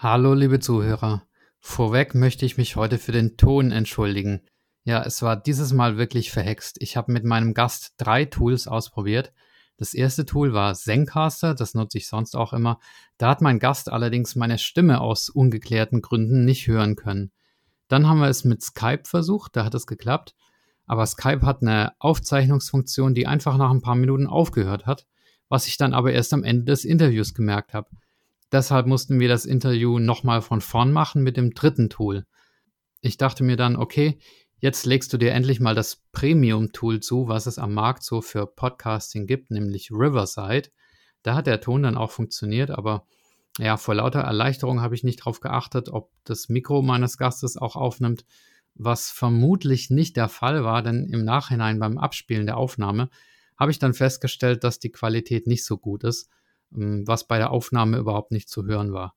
Hallo, liebe Zuhörer. Vorweg möchte ich mich heute für den Ton entschuldigen. Ja, es war dieses Mal wirklich verhext. Ich habe mit meinem Gast drei Tools ausprobiert. Das erste Tool war Zencaster, das nutze ich sonst auch immer. Da hat mein Gast allerdings meine Stimme aus ungeklärten Gründen nicht hören können. Dann haben wir es mit Skype versucht, da hat es geklappt. Aber Skype hat eine Aufzeichnungsfunktion, die einfach nach ein paar Minuten aufgehört hat, was ich dann aber erst am Ende des Interviews gemerkt habe. Deshalb mussten wir das Interview nochmal von vorn machen mit dem dritten Tool. Ich dachte mir dann, okay, jetzt legst du dir endlich mal das Premium-Tool zu, was es am Markt so für Podcasting gibt, nämlich Riverside. Da hat der Ton dann auch funktioniert, aber ja, vor lauter Erleichterung habe ich nicht darauf geachtet, ob das Mikro meines Gastes auch aufnimmt, was vermutlich nicht der Fall war, denn im Nachhinein beim Abspielen der Aufnahme habe ich dann festgestellt, dass die Qualität nicht so gut ist was bei der Aufnahme überhaupt nicht zu hören war.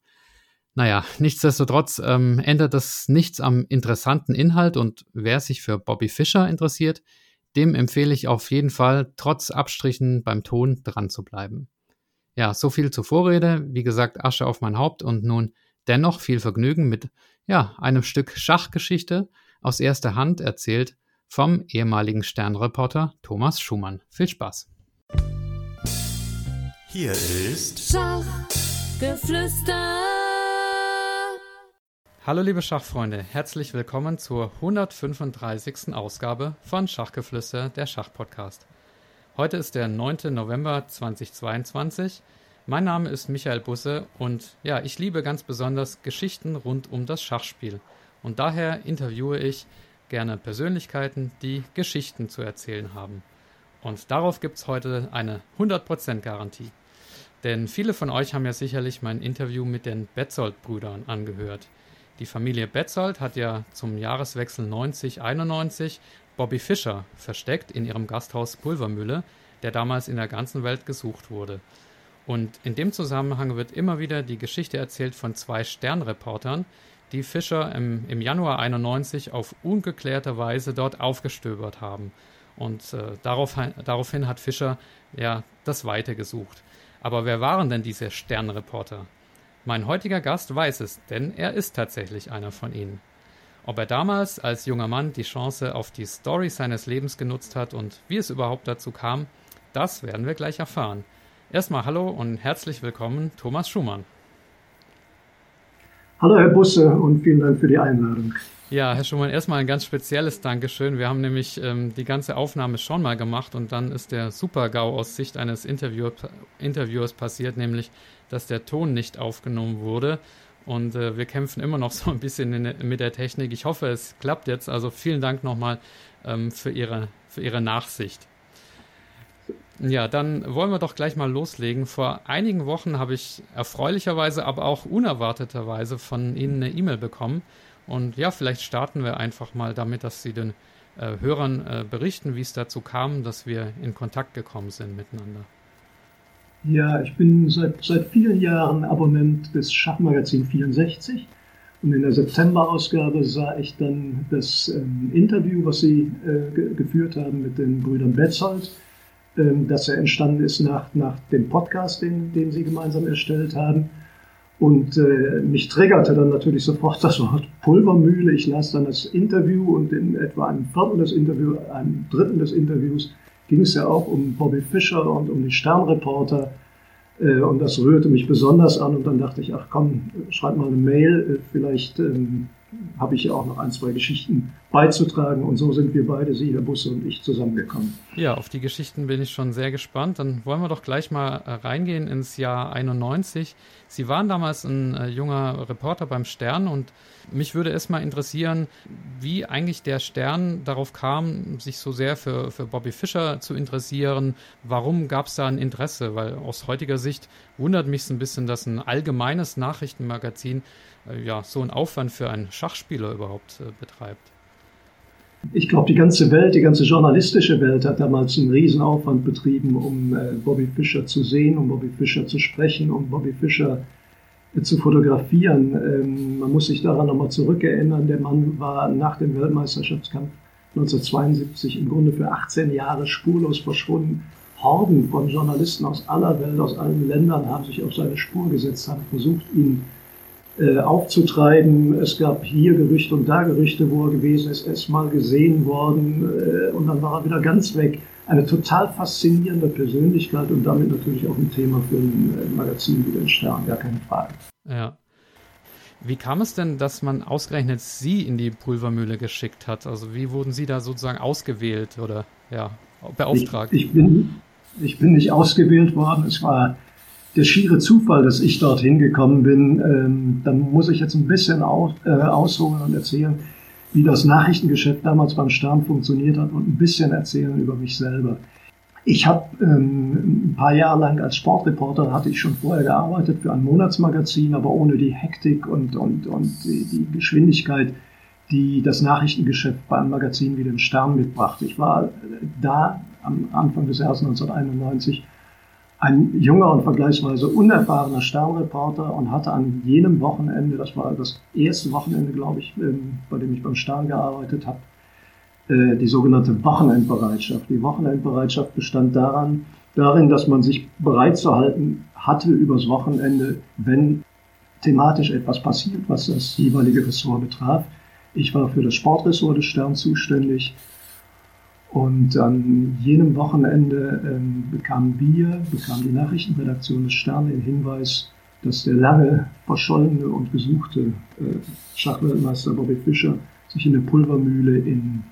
Naja, nichtsdestotrotz ähm, ändert das nichts am interessanten Inhalt und wer sich für Bobby Fischer interessiert, dem empfehle ich auf jeden Fall, trotz Abstrichen beim Ton dran zu bleiben. Ja, so viel zur Vorrede. Wie gesagt, Asche auf mein Haupt und nun dennoch viel Vergnügen mit ja, einem Stück Schachgeschichte aus erster Hand erzählt vom ehemaligen Sternreporter Thomas Schumann. Viel Spaß! Hier ist Schachgeflüster. Hallo liebe Schachfreunde, herzlich willkommen zur 135. Ausgabe von Schachgeflüster, der Schachpodcast. Heute ist der 9. November 2022. Mein Name ist Michael Busse und ja, ich liebe ganz besonders Geschichten rund um das Schachspiel. Und daher interviewe ich gerne Persönlichkeiten, die Geschichten zu erzählen haben. Und darauf gibt es heute eine 100% Garantie. Denn viele von euch haben ja sicherlich mein Interview mit den Betzold-Brüdern angehört. Die Familie Betzold hat ja zum Jahreswechsel 90-91 Bobby Fischer versteckt in ihrem Gasthaus Pulvermühle, der damals in der ganzen Welt gesucht wurde. Und in dem Zusammenhang wird immer wieder die Geschichte erzählt von zwei Sternreportern, die Fischer im, im Januar 91 auf ungeklärte Weise dort aufgestöbert haben. Und äh, darauf, daraufhin hat Fischer ja das Weite gesucht. Aber wer waren denn diese Sternreporter? Mein heutiger Gast weiß es, denn er ist tatsächlich einer von ihnen. Ob er damals als junger Mann die Chance auf die Story seines Lebens genutzt hat und wie es überhaupt dazu kam, das werden wir gleich erfahren. Erstmal hallo und herzlich willkommen, Thomas Schumann. Hallo Herr Busse und vielen Dank für die Einladung. Ja, Herr Schumann, erstmal ein ganz spezielles Dankeschön. Wir haben nämlich ähm, die ganze Aufnahme schon mal gemacht und dann ist der Super-GAU aus Sicht eines Interview Interviewers passiert, nämlich, dass der Ton nicht aufgenommen wurde. Und äh, wir kämpfen immer noch so ein bisschen in, mit der Technik. Ich hoffe, es klappt jetzt. Also vielen Dank nochmal ähm, für, Ihre, für Ihre Nachsicht. Ja, dann wollen wir doch gleich mal loslegen. Vor einigen Wochen habe ich erfreulicherweise, aber auch unerwarteterweise von Ihnen eine E-Mail bekommen und ja, vielleicht starten wir einfach mal damit, dass Sie den äh, Hörern äh, berichten, wie es dazu kam, dass wir in Kontakt gekommen sind miteinander. Ja, ich bin seit, seit vielen Jahren Abonnent des Schachmagazin 64 und in der September-Ausgabe sah ich dann das ähm, Interview, was Sie äh, ge geführt haben mit den Brüdern Betzold, ähm, dass er entstanden ist nach, nach dem Podcast, den, den Sie gemeinsam erstellt haben. Und äh, mich triggerte dann natürlich sofort das Wort Pulvermühle. Ich las dann das Interview und in etwa einem Viertel des Interviews, einem Dritten des Interviews ging es ja auch um Bobby Fischer und um die Sternreporter. Äh, und das rührte mich besonders an. Und dann dachte ich, ach komm, schreib mal eine Mail. Äh, vielleicht ähm, habe ich ja auch noch ein, zwei Geschichten beizutragen. Und so sind wir beide, Sie, Herr Busse und ich, zusammengekommen. Ja, auf die Geschichten bin ich schon sehr gespannt. Dann wollen wir doch gleich mal äh, reingehen ins Jahr 91. Sie waren damals ein äh, junger Reporter beim Stern und mich würde es mal interessieren, wie eigentlich der Stern darauf kam, sich so sehr für, für Bobby Fischer zu interessieren. Warum gab es da ein Interesse? Weil aus heutiger Sicht wundert mich es ein bisschen, dass ein allgemeines Nachrichtenmagazin äh, ja, so einen Aufwand für einen Schachspieler überhaupt äh, betreibt. Ich glaube, die ganze Welt, die ganze journalistische Welt hat damals einen Riesenaufwand betrieben, um äh, Bobby Fischer zu sehen, um Bobby Fischer zu sprechen, um Bobby Fischer äh, zu fotografieren. Ähm, man muss sich daran nochmal zurückerinnern, der Mann war nach dem Weltmeisterschaftskampf 1972 im Grunde für 18 Jahre spurlos verschwunden. Horden von Journalisten aus aller Welt, aus allen Ländern haben sich auf seine Spur gesetzt, haben versucht, ihn äh, aufzutreiben. Es gab hier Gerüchte und da Gerüchte, wo er gewesen ist. Er ist mal gesehen worden äh, und dann war er wieder ganz weg. Eine total faszinierende Persönlichkeit und damit natürlich auch ein Thema für ein äh, Magazin wie den Stern, gar keine Frage. Ja. Wie kam es denn, dass man ausgerechnet Sie in die Pulvermühle geschickt hat? Also wie wurden Sie da sozusagen ausgewählt oder ja, beauftragt? Ich, ich, bin, ich bin nicht ausgewählt worden. Es war der schiere Zufall, dass ich dorthin gekommen bin, ähm, dann muss ich jetzt ein bisschen aus, äh, ausholen und erzählen, wie das Nachrichtengeschäft damals beim Stern funktioniert hat und ein bisschen erzählen über mich selber. Ich habe ähm, ein paar Jahre lang als Sportreporter, hatte ich schon vorher gearbeitet für ein Monatsmagazin, aber ohne die Hektik und, und, und die, die Geschwindigkeit, die das Nachrichtengeschäft bei einem Magazin wie den Stern mitbrachte. Ich war da am Anfang des Jahres 1991 ein junger und vergleichsweise unerfahrener Sternreporter und hatte an jenem Wochenende, das war das erste Wochenende, glaube ich, ähm, bei dem ich beim Stern gearbeitet habe, äh, die sogenannte Wochenendbereitschaft. Die Wochenendbereitschaft bestand daran, darin, dass man sich bereit zu halten hatte übers Wochenende, wenn thematisch etwas passiert, was das jeweilige Ressort betraf. Ich war für das Sportressort des Stern zuständig und an jenem Wochenende ähm, bekamen wir, bekam die Nachrichtenredaktion des Stern den Hinweis, dass der lange verschollene und gesuchte äh, Schachweltmeister Bobby Fischer sich in der Pulvermühle in,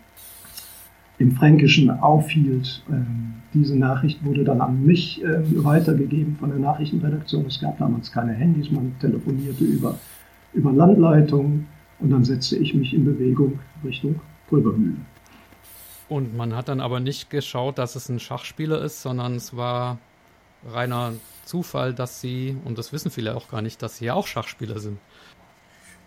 im Fränkischen aufhielt. Ähm, diese Nachricht wurde dann an mich äh, weitergegeben von der Nachrichtenredaktion. Es gab damals keine Handys, man telefonierte über, über Landleitungen und dann setzte ich mich in Bewegung Richtung Pulvermühle. Und man hat dann aber nicht geschaut, dass es ein Schachspieler ist, sondern es war reiner Zufall, dass sie, und das wissen viele auch gar nicht, dass sie ja auch Schachspieler sind.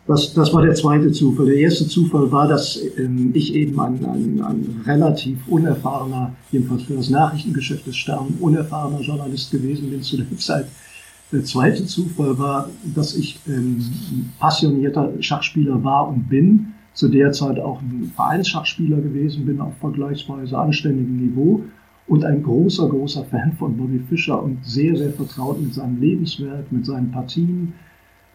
Das, das war der zweite Zufall. Der erste Zufall war, dass ähm, ich eben ein, ein, ein, relativ unerfahrener, jedenfalls für das Nachrichtengeschäft des Stern, unerfahrener Journalist gewesen bin zu der Zeit. Der zweite Zufall war, dass ich ähm, passionierter Schachspieler war und bin zu der Zeit auch ein Vereinsschachspieler gewesen bin auf vergleichsweise anständigem Niveau und ein großer, großer Fan von Bobby Fischer und sehr, sehr vertraut mit seinem Lebenswerk, mit seinen Partien,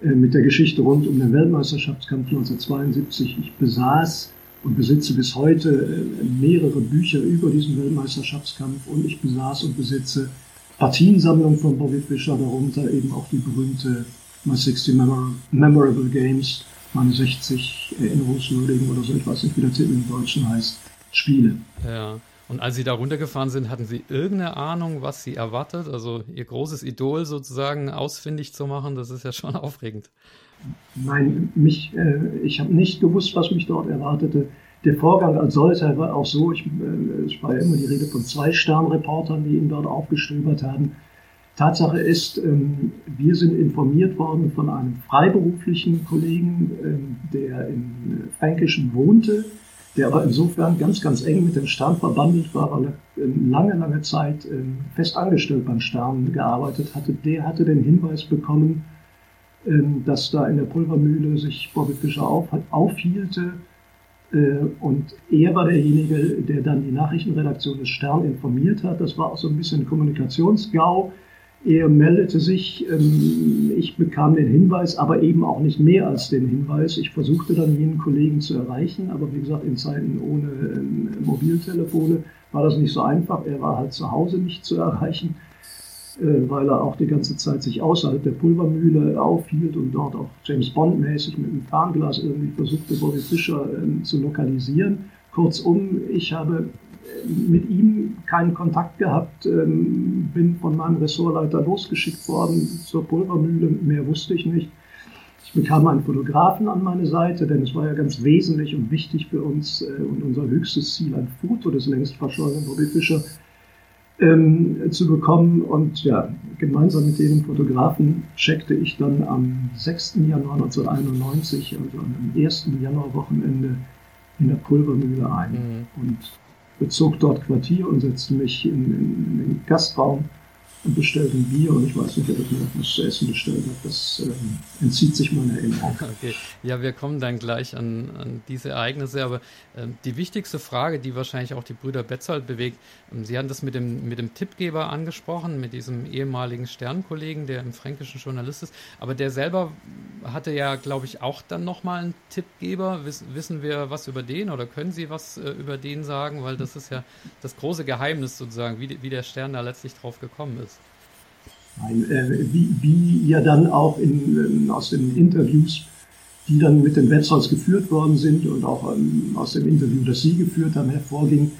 äh, mit der Geschichte rund um den Weltmeisterschaftskampf 1972. Ich besaß und besitze bis heute äh, mehrere Bücher über diesen Weltmeisterschaftskampf und ich besaß und besitze Partiensammlungen von Bobby Fischer, darunter eben auch die berühmte My 60 Memorable Games meine 60 erinnerungswürdigen oder so, ich weiß nicht, wie der Titel im Deutschen heißt, Spiele. Ja. Und als Sie da runtergefahren sind, hatten Sie irgendeine Ahnung, was Sie erwartet? Also Ihr großes Idol sozusagen ausfindig zu machen, das ist ja schon aufregend. Nein, mich, äh, ich habe nicht gewusst, was mich dort erwartete. Der Vorgang als solcher war auch so, ich, äh, es war ja immer die Rede von zwei Sternreportern, die ihn dort aufgestöbert haben. Tatsache ist, ähm, wir sind informiert worden von einem freiberuflichen Kollegen, ähm, der im Fränkischen wohnte, der aber insofern ganz, ganz eng mit dem Stern verbandelt war, weil er lange, lange Zeit ähm, fest angestellt beim Stern gearbeitet hatte. Der hatte den Hinweis bekommen, dass da in der Pulvermühle sich Bobby Fischer auf, aufhielte. Äh, und er war derjenige, der dann die Nachrichtenredaktion des Stern informiert hat. Das war auch so ein bisschen Kommunikationsgau. Er meldete sich, ähm, ich bekam den Hinweis, aber eben auch nicht mehr als den Hinweis. Ich versuchte dann jenen Kollegen zu erreichen, aber wie gesagt, in Zeiten ohne ähm, Mobiltelefone war das nicht so einfach. Er war halt zu Hause nicht zu erreichen, äh, weil er auch die ganze Zeit sich außerhalb der Pulvermühle aufhielt und dort auch James Bond-mäßig mit einem Fernglas irgendwie versuchte, Bobby Fischer ähm, zu lokalisieren. Kurzum, ich habe mit ihm keinen Kontakt gehabt, ähm, bin von meinem Ressortleiter losgeschickt worden zur Pulvermühle, mehr wusste ich nicht. Ich bekam einen Fotografen an meine Seite, denn es war ja ganz wesentlich und wichtig für uns äh, und unser höchstes Ziel, ein Foto des längst verschollenen Bobby Fischer ähm, zu bekommen. Und ja, gemeinsam mit dem Fotografen checkte ich dann am 6. Januar 1991, also am 1. Januarwochenende, in der Pulvermühle ein. Mhm. Und bezog dort Quartier und setzte mich in, in, in den Gastraum und bestellt ein Bier und ich weiß nicht, ob ich mir etwas zu essen bestellt habe. Das ähm, entzieht sich meiner Erinnerung. Okay, ja, wir kommen dann gleich an, an diese Ereignisse, aber äh, die wichtigste Frage, die wahrscheinlich auch die Brüder Betzold bewegt, äh, Sie hatten das mit dem, mit dem Tippgeber angesprochen, mit diesem ehemaligen Sternkollegen, der im fränkischen Journalist ist, aber der selber hatte ja, glaube ich, auch dann nochmal einen Tippgeber. Wiss, wissen wir was über den oder können Sie was äh, über den sagen? Weil das ist ja das große Geheimnis sozusagen, wie, wie der Stern da letztlich drauf gekommen ist. Äh, wie, wie ja dann auch in, äh, aus den Interviews, die dann mit den Wetzholz geführt worden sind und auch ähm, aus dem Interview, das Sie geführt haben, hervorging,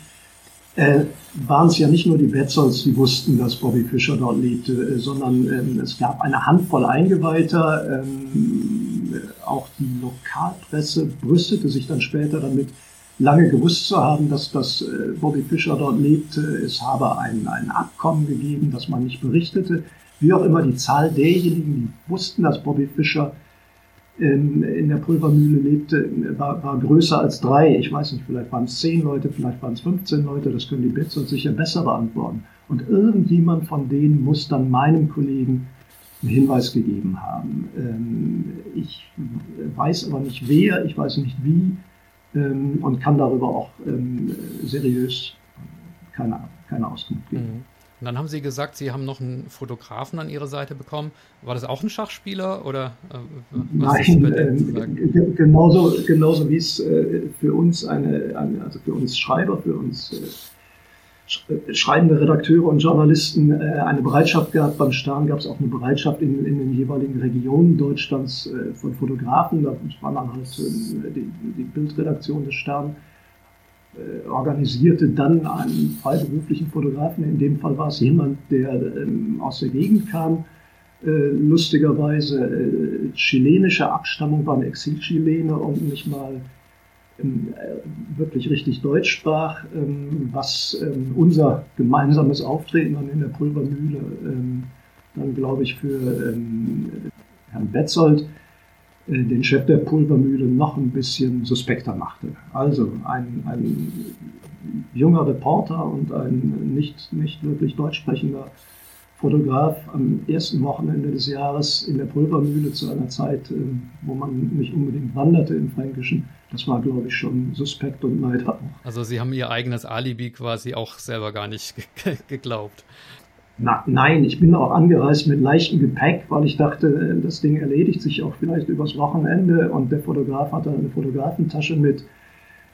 äh, waren es ja nicht nur die Betzolds, die wussten, dass Bobby Fischer dort lebte, äh, sondern ähm, es gab eine Handvoll Eingeweihter. Ähm, auch die Lokalpresse brüstete sich dann später damit, lange gewusst zu haben, dass, dass äh, Bobby Fischer dort lebte. Es habe ein, ein Abkommen gegeben, das man nicht berichtete. Wie auch immer, die Zahl derjenigen, die wussten, dass Bobby Fischer in, in der Pulvermühle lebte, war, war größer als drei. Ich weiß nicht, vielleicht waren es zehn Leute, vielleicht waren es 15 Leute, das können die Bits und sicher besser beantworten. Und irgendjemand von denen muss dann meinem Kollegen einen Hinweis gegeben haben. Ähm, ich weiß aber nicht wer, ich weiß nicht wie ähm, und kann darüber auch ähm, seriös keine, keine Auskunft geben. Mhm. Und dann haben Sie gesagt, Sie haben noch einen Fotografen an Ihrer Seite bekommen. War das auch ein Schachspieler oder äh, Nein, äh, genauso, genauso wie es äh, für uns eine, eine, also für uns Schreiber, für uns äh, äh, schreibende Redakteure und Journalisten äh, eine Bereitschaft gab. Beim Stern gab es auch eine Bereitschaft in, in den jeweiligen Regionen Deutschlands von Fotografen. Da war dann halt die, die Bildredaktion des Stern äh, organisierte dann einen freiberuflichen Fotografen. In dem Fall war es jemand, der ähm, aus der Gegend kam. Äh, lustigerweise äh, chilenische Abstammung, war ein Exil-Chilene und nicht mal ähm, äh, wirklich richtig Deutsch sprach, ähm, was unser gemeinsames Auftreten dann in der Pulvermühle dann, glaube ich, für Herrn Betzold äh, den Chef der Pulvermühle noch ein bisschen suspekter machte. Also ein, ein junger Reporter und ein nicht, nicht wirklich deutsch sprechender Fotograf am ersten Wochenende des Jahres in der Pulvermühle zu einer Zeit, äh, wo man nicht unbedingt wanderte im Fränkischen. Das war, glaube ich, schon suspekt und Neid Also Sie haben Ihr eigenes Alibi quasi auch selber gar nicht geglaubt. Na, nein, ich bin auch angereist mit leichtem Gepäck, weil ich dachte, äh, das Ding erledigt sich auch vielleicht übers Wochenende und der Fotograf hatte eine Fotografentasche mit.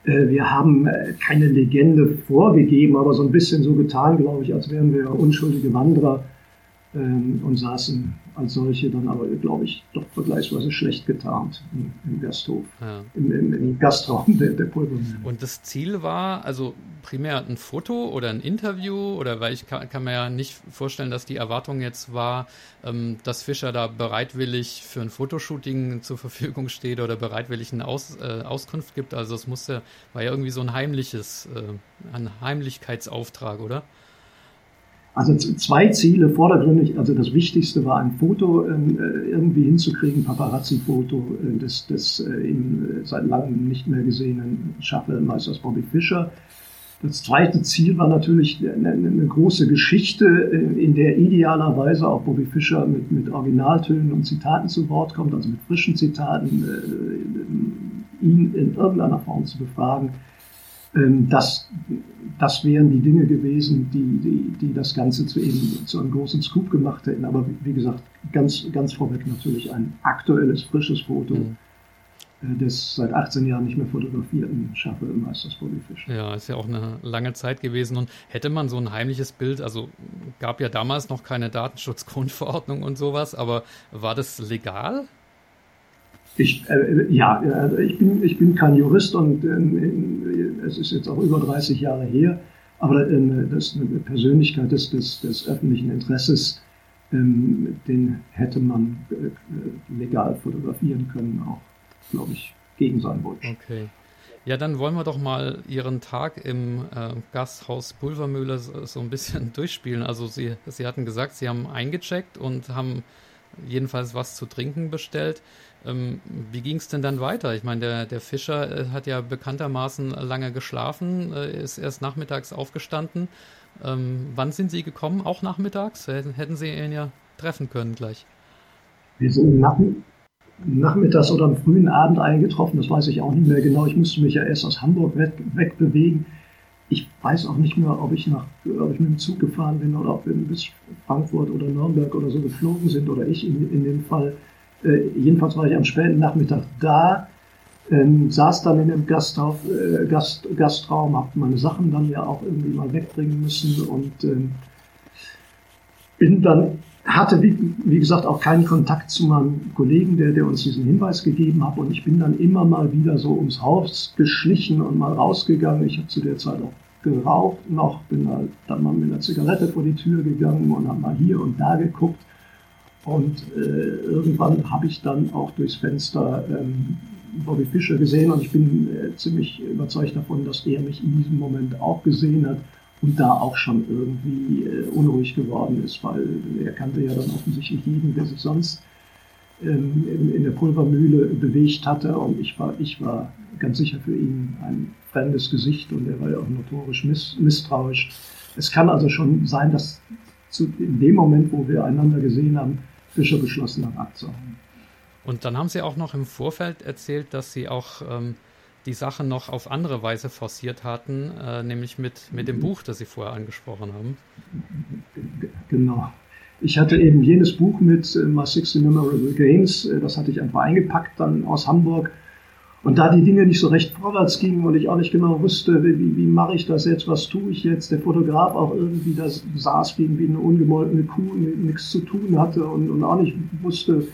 Äh, wir haben äh, keine Legende vorgegeben, aber so ein bisschen so getan, glaube ich, als wären wir unschuldige Wanderer ähm, und saßen als solche dann aber, glaube ich, doch vergleichsweise schlecht getarnt im, im Gasthof, ja. im, im, im, Gastraum der, der Pulvermühle. Und das Ziel war also primär ein Foto oder ein Interview oder weil ich kann, kann mir ja nicht vorstellen, dass die Erwartung jetzt war, ähm, dass Fischer da bereitwillig für ein Fotoshooting zur Verfügung steht oder bereitwillig eine Aus, äh, Auskunft gibt. Also es musste, war ja irgendwie so ein heimliches, äh, ein Heimlichkeitsauftrag, oder? Also zwei Ziele vordergründig. Also das Wichtigste war ein Foto ähm, äh, irgendwie hinzukriegen, Paparazzi-Foto äh, des, des äh, in, äh, seit langem nicht mehr gesehenen Schachmeisters Bobby Fischer. Das zweite Ziel war natürlich eine, eine große Geschichte, äh, in der idealerweise auch Bobby Fischer mit, mit Originaltönen und Zitaten zu Wort kommt, also mit frischen Zitaten, äh, ihn in irgendeiner Form zu befragen ähm, das, das wären die Dinge gewesen, die, die, die das Ganze zu, eben, zu einem großen Scoop gemacht hätten. Aber wie gesagt, ganz, ganz vorweg natürlich ein aktuelles, frisches Foto. Mhm äh, des seit 18 Jahren nicht mehr fotografierten Schaffe Meisters Bodyfish. Ja, ist ja auch eine lange Zeit gewesen. Und hätte man so ein heimliches Bild, also gab ja damals noch keine Datenschutzgrundverordnung und sowas, aber war das legal? Ich, äh, ja, also ich bin, ich bin kein Jurist und äh, es ist jetzt auch über 30 Jahre her, aber äh, das eine Persönlichkeit des, des, des öffentlichen Interesses, ähm, den hätte man äh, legal fotografieren können, auch, glaube ich, gegen seinen Wunsch. Okay. Ja, dann wollen wir doch mal Ihren Tag im äh, Gasthaus Pulvermühle so, so, ein bisschen durchspielen. Also Sie, Sie hatten gesagt, Sie haben eingecheckt und haben jedenfalls was zu trinken bestellt. Ähm, wie ging es denn dann weiter? Ich meine, der, der Fischer äh, hat ja bekanntermaßen lange geschlafen, äh, ist erst nachmittags aufgestanden Ähm, wann sind Sie gekommen? Auch nachmittags? Hätten Sie ihn ja treffen können gleich. Wir sind nach, nachmittags oder am frühen Abend eingetroffen, das weiß ich auch nicht mehr genau. Ich musste mich ja erst aus Hamburg weg, wegbewegen. Ich weiß auch nicht mehr, ob ich, nach, ob ich mit dem Zug gefahren bin oder ob wir bis Frankfurt oder Nürnberg oder so geflogen sind oder ich in, in dem Fall. Äh, jedenfalls war ich am späten Nachmittag da, ähm, saß dann in dem Gasthaus, äh, Gast, Gastraum, habe meine Sachen dann ja auch irgendwie mal wegbringen müssen und ähm, bin dann hatte, wie, wie, gesagt, auch keinen Kontakt zu meinem Kollegen, der, der uns diesen Hinweis gegeben hat. Und ich bin dann immer mal wieder so ums Haus geschlichen und mal rausgegangen. Ich habe zu der Zeit auch geraucht noch, bin halt dann mal mit einer Zigarette vor die Tür gegangen und habe mal hier und da geguckt. Und äh, irgendwann habe ich dann auch durchs Fenster ähm, Bobby Fischer gesehen und ich bin äh, ziemlich überzeugt davon, dass er mich in diesem Moment auch gesehen hat und da auch schon irgendwie äh, unruhig geworden ist, weil er kannte ja dann offensichtlich jeden, der sich sonst ähm, in, in, der Pulvermühle bewegt hatte und ich war, ich war ganz sicher für ihn ein fremdes Gesicht und er war ja auch notorisch miss, misstrauisch. Es kann also schon sein, dass zu, in dem Moment, wo wir einander gesehen haben, Fischer beschlossen hat abzuhauen. Und dann haben Sie auch noch im Vorfeld erzählt, dass Sie auch ähm, die Sache noch auf andere Weise forciert hatten, äh, nämlich mit, mit dem Buch, das Sie vorher angesprochen haben. Genau. Ich hatte eben jenes Buch mit äh, My 60 Memorable Games, äh, das hatte ich einfach eingepackt dann aus Hamburg. Und da die Dinge nicht so recht vorwärts gingen und ich auch nicht genau wusste, wie, wie mache ich das jetzt, was tue ich jetzt, der Fotograf auch irgendwie da saß wie, wie eine ungemolkene Kuh, nichts zu tun hatte und, und auch nicht wusste,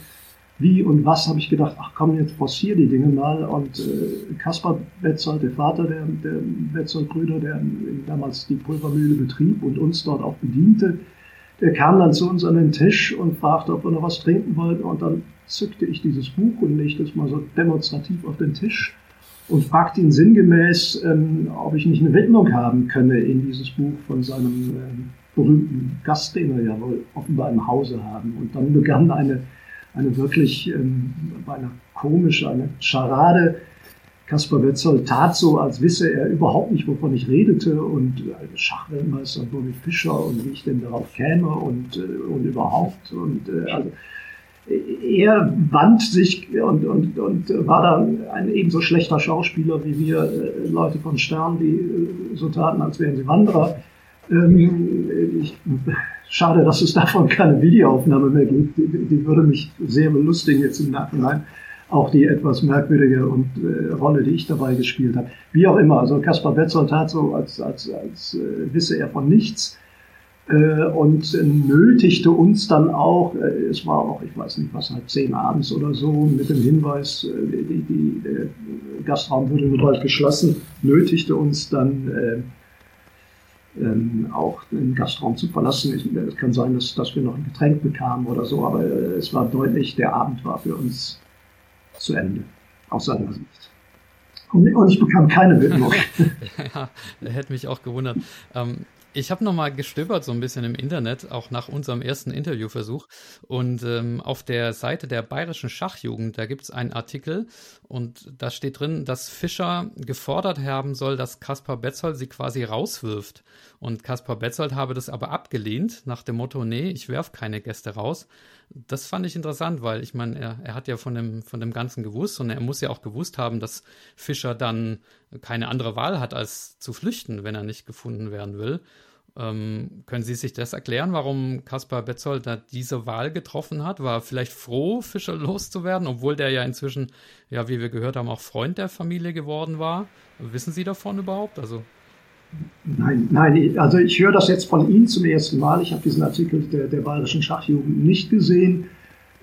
wie und was, habe ich gedacht, ach komm, jetzt forciere die Dinge mal. Und äh, Kaspar Betzold, der Vater der, der Betzold-Brüder, der damals die Pulvermühle betrieb und uns dort auch bediente, der kam dann zu uns an den Tisch und fragte, ob wir noch was trinken wollten. Und dann zückte ich dieses Buch und legte es mal so demonstrativ auf den Tisch und fragte ihn sinngemäß, ähm, ob ich nicht eine Widmung haben könne in dieses Buch von seinem ähm, berühmten Gast, den er ja wohl offenbar im Hause haben. Und dann begann eine eine wirklich ähm, eine komische, eine Scharade. Kaspar Wetzold tat so, als wisse er überhaupt nicht, wovon ich redete und äh, Schachweltmeister Bobby Fischer und wie ich denn darauf käme und, äh, und überhaupt. Und äh, also, er wand sich und, und, und war dann ein ebenso schlechter Schauspieler wie wir äh, Leute von Stern, die äh, so taten, als wären sie Wanderer. Ähm, ich, Schade, dass es davon keine Videoaufnahme mehr gibt. Die, die würde mich sehr belustigen jetzt im Nachhinein. Auch die etwas merkwürdige und, äh, Rolle, die ich dabei gespielt habe. Wie auch immer, also Kaspar Betzold tat so, als, als, als äh, wisse er von nichts und nötigte uns dann auch, äh, es war auch, ich weiß nicht, was halb zehn abends oder so, mit dem Hinweis, äh, die, die, der Gastraum würde bald geschlossen, nötigte uns dann äh, ähm, auch den Gastraum zu verlassen. Es kann sein, dass, dass wir noch ein Getränk bekamen oder so, aber äh, es war deutlich, der Abend war für uns zu Ende, aus seiner Sicht. Und ich bekam keine Widmung. ja, hätte mich auch gewundert. Ähm, ich habe nochmal gestöbert so ein bisschen im Internet, auch nach unserem ersten Interviewversuch. Und ähm, auf der Seite der Bayerischen Schachjugend, da gibt es einen Artikel und da steht drin, dass Fischer gefordert haben soll, dass Kaspar Betzold sie quasi rauswirft. Und Kaspar Betzold habe das aber abgelehnt, nach dem Motto, nee, ich werf keine Gäste raus. Das fand ich interessant, weil ich meine, er, er hat ja von dem, von dem Ganzen gewusst und er muss ja auch gewusst haben, dass Fischer dann keine andere Wahl hat, als zu flüchten, wenn er nicht gefunden werden will. Ähm, können Sie sich das erklären, warum Kaspar Betzold da diese Wahl getroffen hat? War vielleicht froh, Fischer loszuwerden, obwohl der ja inzwischen, ja, wie wir gehört haben, auch Freund der Familie geworden war? Wissen Sie davon überhaupt? Also Nein, nein, also ich höre das jetzt von Ihnen zum ersten Mal. Ich habe diesen Artikel der, der Bayerischen Schachjugend nicht gesehen.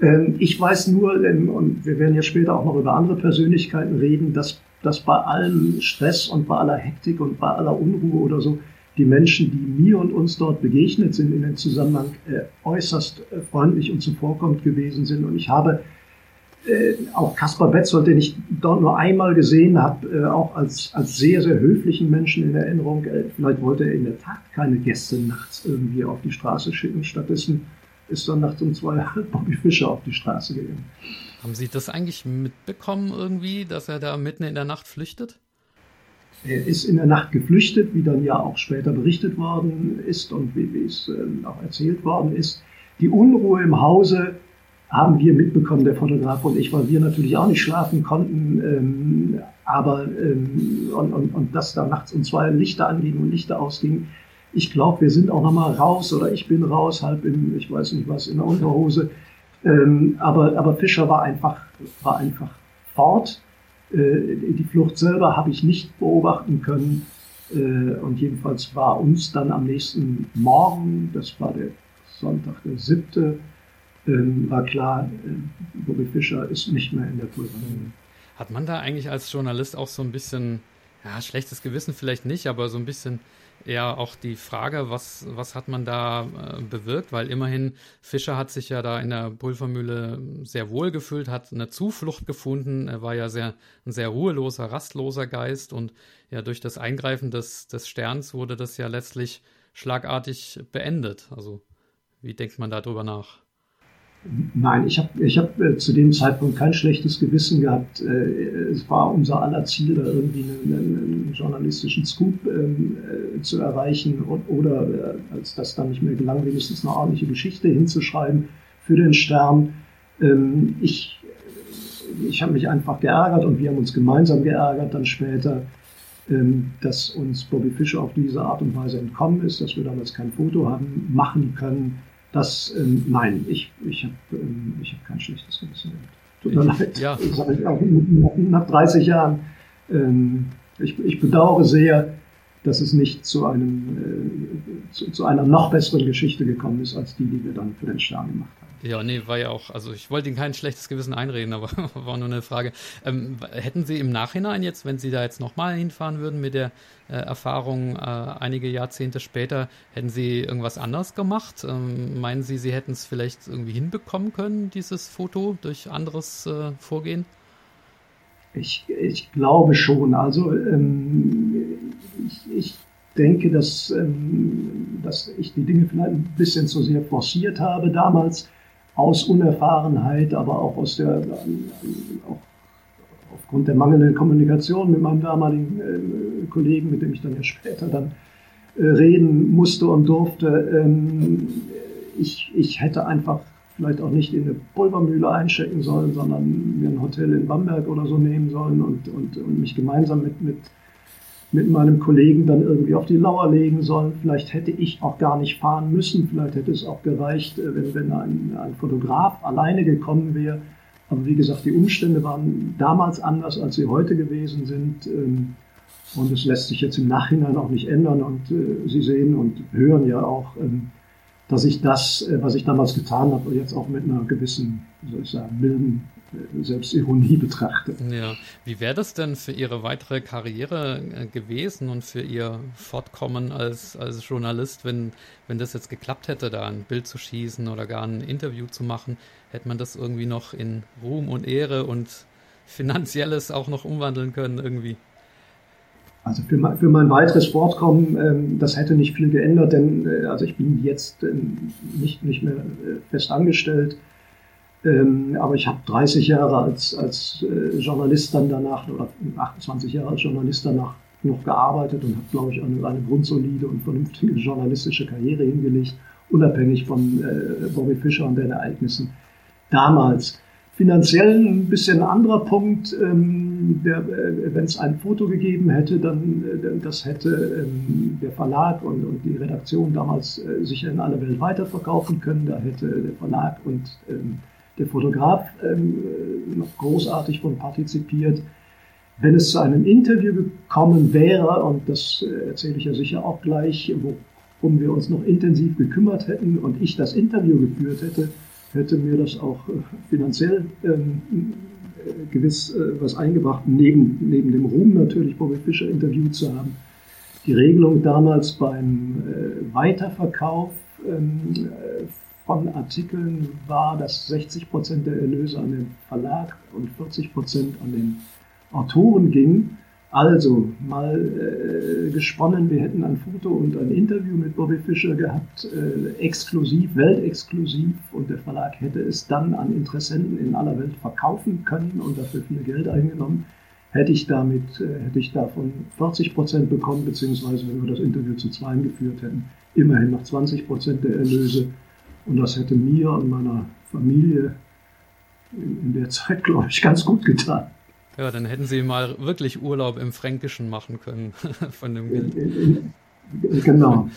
Ähm, ich weiß nur, ähm, und wir werden ja später auch noch über andere Persönlichkeiten reden, dass dass bei allem Stress und bei aller Hektik und bei aller Unruhe oder so die Menschen, die mir und uns dort begegnet sind in dem Zusammenhang, äh, äußerst äh, freundlich und zuvorkommend gewesen sind. Und ich habe äh, auch Kaspar Betzold, den ich dort nur einmal gesehen habe, äh, auch als, als sehr, sehr höflichen Menschen in Erinnerung. Äh, vielleicht wollte er in der Tat keine Gäste nachts irgendwie auf die Straße schicken. Stattdessen ist dann nachts um zwei Bobby Fischer auf die Straße gegangen. Haben Sie das eigentlich mitbekommen irgendwie, dass er da mitten in der Nacht flüchtet? Er ist in der Nacht geflüchtet, wie dann ja auch später berichtet worden ist und wie, es äh, auch erzählt worden ist. Die Unruhe im Hause haben wir mitbekommen, der Fotograf und ich, weil wir natürlich auch nicht schlafen konnten. Ähm, aber ähm, und, und, und dass da nachts um zwei Lichter angingen und Lichter ausgingen. Ich glaube, wir sind auch nochmal raus oder ich bin raus, halb in, ich weiß nicht was, in der Unterhose. Ähm, aber, aber Fischer war einfach, war einfach fort. Äh, die Flucht selber habe ich nicht beobachten können. Äh, und jedenfalls war uns dann am nächsten Morgen, das war der Sonntag, der siebte, ähm, war klar, äh, Bobby Fischer ist nicht mehr in der Pulvermühle. Hat man da eigentlich als Journalist auch so ein bisschen, ja, schlechtes Gewissen vielleicht nicht, aber so ein bisschen eher auch die Frage, was, was hat man da äh, bewirkt? Weil immerhin Fischer hat sich ja da in der Pulvermühle sehr wohl gefühlt, hat eine Zuflucht gefunden. Er war ja sehr, ein sehr ruheloser, rastloser Geist und ja, durch das Eingreifen des, des Sterns wurde das ja letztlich schlagartig beendet. Also, wie denkt man darüber nach? Nein, ich habe ich hab, äh, zu dem Zeitpunkt kein schlechtes Gewissen gehabt. Äh, es war unser aller Ziel, da irgendwie einen journalistischen Scoop ähm, äh, zu erreichen und, oder, äh, als das dann nicht mehr gelang, wenigstens eine ordentliche Geschichte hinzuschreiben für den Stern. Ähm, ich ich habe mich einfach geärgert und wir haben uns gemeinsam geärgert dann später, ähm, dass uns Bobby Fischer auf diese Art und Weise entkommen ist, dass wir damals kein Foto haben machen können das, ähm, nein, ich, ich habe ähm, hab kein schlechtes Gewissen gehabt. Tut mir leid. Ja. Nach 30 Jahren. Ähm, ich, ich bedauere sehr, dass es nicht zu, einem, äh, zu, zu, einer noch besseren Geschichte gekommen ist, als die, die wir dann für den Stern gemacht haben. Ja, nee, war ja auch, also ich wollte Ihnen kein schlechtes Gewissen einreden, aber war nur eine Frage. Ähm, hätten Sie im Nachhinein jetzt, wenn Sie da jetzt nochmal hinfahren würden mit der äh, Erfahrung äh, einige Jahrzehnte später, hätten Sie irgendwas anders gemacht? Ähm, meinen Sie, Sie hätten es vielleicht irgendwie hinbekommen können, dieses Foto, durch anderes äh, Vorgehen? Ich, ich glaube schon. Also ähm, ich, ich denke, dass, ähm, dass ich die Dinge vielleicht ein bisschen zu sehr forciert habe damals aus Unerfahrenheit, aber auch aus der, auch aufgrund der mangelnden Kommunikation mit meinem damaligen äh, Kollegen, mit dem ich dann ja später dann äh, reden musste und durfte. Ähm, ich, ich hätte einfach vielleicht auch nicht in eine Pulvermühle einchecken sollen, sondern mir ein Hotel in Bamberg oder so nehmen sollen und, und, und mich gemeinsam mit, mit mit meinem Kollegen dann irgendwie auf die Lauer legen sollen. Vielleicht hätte ich auch gar nicht fahren müssen. Vielleicht hätte es auch gereicht, äh, wenn, wenn ein, ein Fotograf alleine gekommen wäre. Aber wie gesagt, die Umstände waren damals anders, als sie heute gewesen sind. Ähm, und es lässt sich jetzt im Nachhinein auch nicht ändern. Und äh, Sie sehen und hören ja auch, ähm, dass ich das, äh, was ich damals getan habe, jetzt auch mit einer gewissen, soll ich sagen, milden Selbstironie betrachte. Ja, wie wäre das denn für Ihre weitere Karriere äh, gewesen und für Ihr Fortkommen als, als Journalist, wenn, wenn das jetzt geklappt hätte, da ein Bild zu schießen oder gar ein Interview zu machen? Hätte man das irgendwie noch in Ruhm und Ehre und Finanzielles auch noch umwandeln können irgendwie? Also für für mein weiteres Fortkommen, ähm, das hätte nicht viel geändert, denn äh, also ich bin jetzt ähm, nicht, nicht mehr äh, fest angestellt ähm, aber ich habe 30 Jahre als, als äh, Journalist dann danach, oder 28 Jahre als Journalist danach noch gearbeitet und habe, glaube ich, eine, eine grundsolide und vernünftige journalistische Karriere hingelegt, unabhängig von Bobby Fischer und den Ereignissen damals. Finanziell ein bisschen anderer Punkt. Ähm, äh, Wenn es ein Foto gegeben hätte, dann äh, das hätte ähm, der Verlag und, und, die Redaktion damals äh, sicher in aller Welt weiterverkaufen können. Da hätte der Verlag und ähm, der Fotograf ähm, noch großartig von partizipiert. Wenn es zu einem Interview gekommen wäre, und das äh, erzähle ich ja sicher auch gleich, worum wir uns noch intensiv gekümmert hätten und ich das Interview geführt hätte, hätte mir das auch äh, finanziell ähm, äh, gewiss äh, was eingebracht, neben, neben dem Ruhm natürlich Bobby Fischer interviewt zu haben. Die Regelung damals beim äh, Weiterverkauf ähm, äh, von Artikeln war, dass 60 Prozent der Erlöse an den Verlag und 40 Prozent an den Autoren gingen. Also mal äh, gesponnen, wir hätten ein Foto und ein Interview mit Bobby Fischer gehabt, äh, exklusiv, weltexklusiv, und der Verlag hätte es dann an Interessenten in aller Welt verkaufen können und dafür viel Geld eingenommen hätte ich damit, äh, hätte ich davon 40 Prozent bekommen, beziehungsweise wenn wir das Interview zu zweien geführt hätten, immerhin noch 20 Prozent der Erlöse. Und das hätte mir und meiner Familie in, in der Zeit, glaube ich, ganz gut getan. Ja, dann hätten Sie mal wirklich Urlaub im Fränkischen machen können von dem Geld. Genau.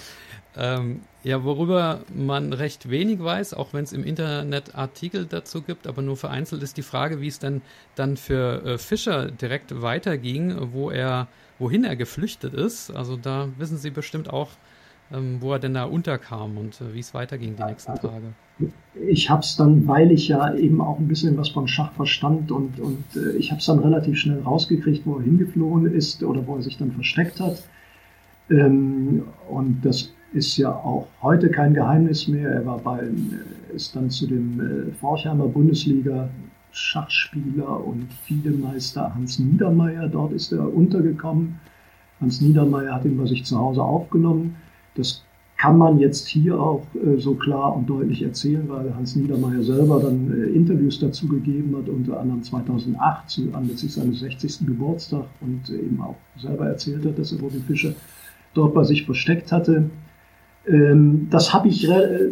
ähm, ja, worüber man recht wenig weiß, auch wenn es im Internet Artikel dazu gibt, aber nur vereinzelt ist die Frage, wie es denn dann für äh, Fischer direkt weiterging, wo er, wohin er geflüchtet ist. Also da wissen Sie bestimmt auch, ähm, wo er denn da unterkam und äh, wie es weiterging die nächsten also, Tage. Ich habe es dann, weil ich ja eben auch ein bisschen was vom Schach verstand und, und äh, ich habe es dann relativ schnell rausgekriegt, wo er hingeflohen ist oder wo er sich dann versteckt hat. Ähm, und das ist ja auch heute kein Geheimnis mehr. Er war bei, äh, ist dann zu dem äh, Forchheimer Bundesliga Schachspieler und Fiedemeister Hans Niedermeyer. Dort ist er untergekommen. Hans Niedermeyer hat ihn bei sich zu Hause aufgenommen. Das kann man jetzt hier auch äh, so klar und deutlich erzählen, weil Hans Niedermeyer selber dann äh, Interviews dazu gegeben hat, unter anderem 2008 zu, anlässlich seines 60. Geburtstag und äh, eben auch selber erzählt hat, dass er Robin Fischer dort bei sich versteckt hatte. Ähm, das habe ich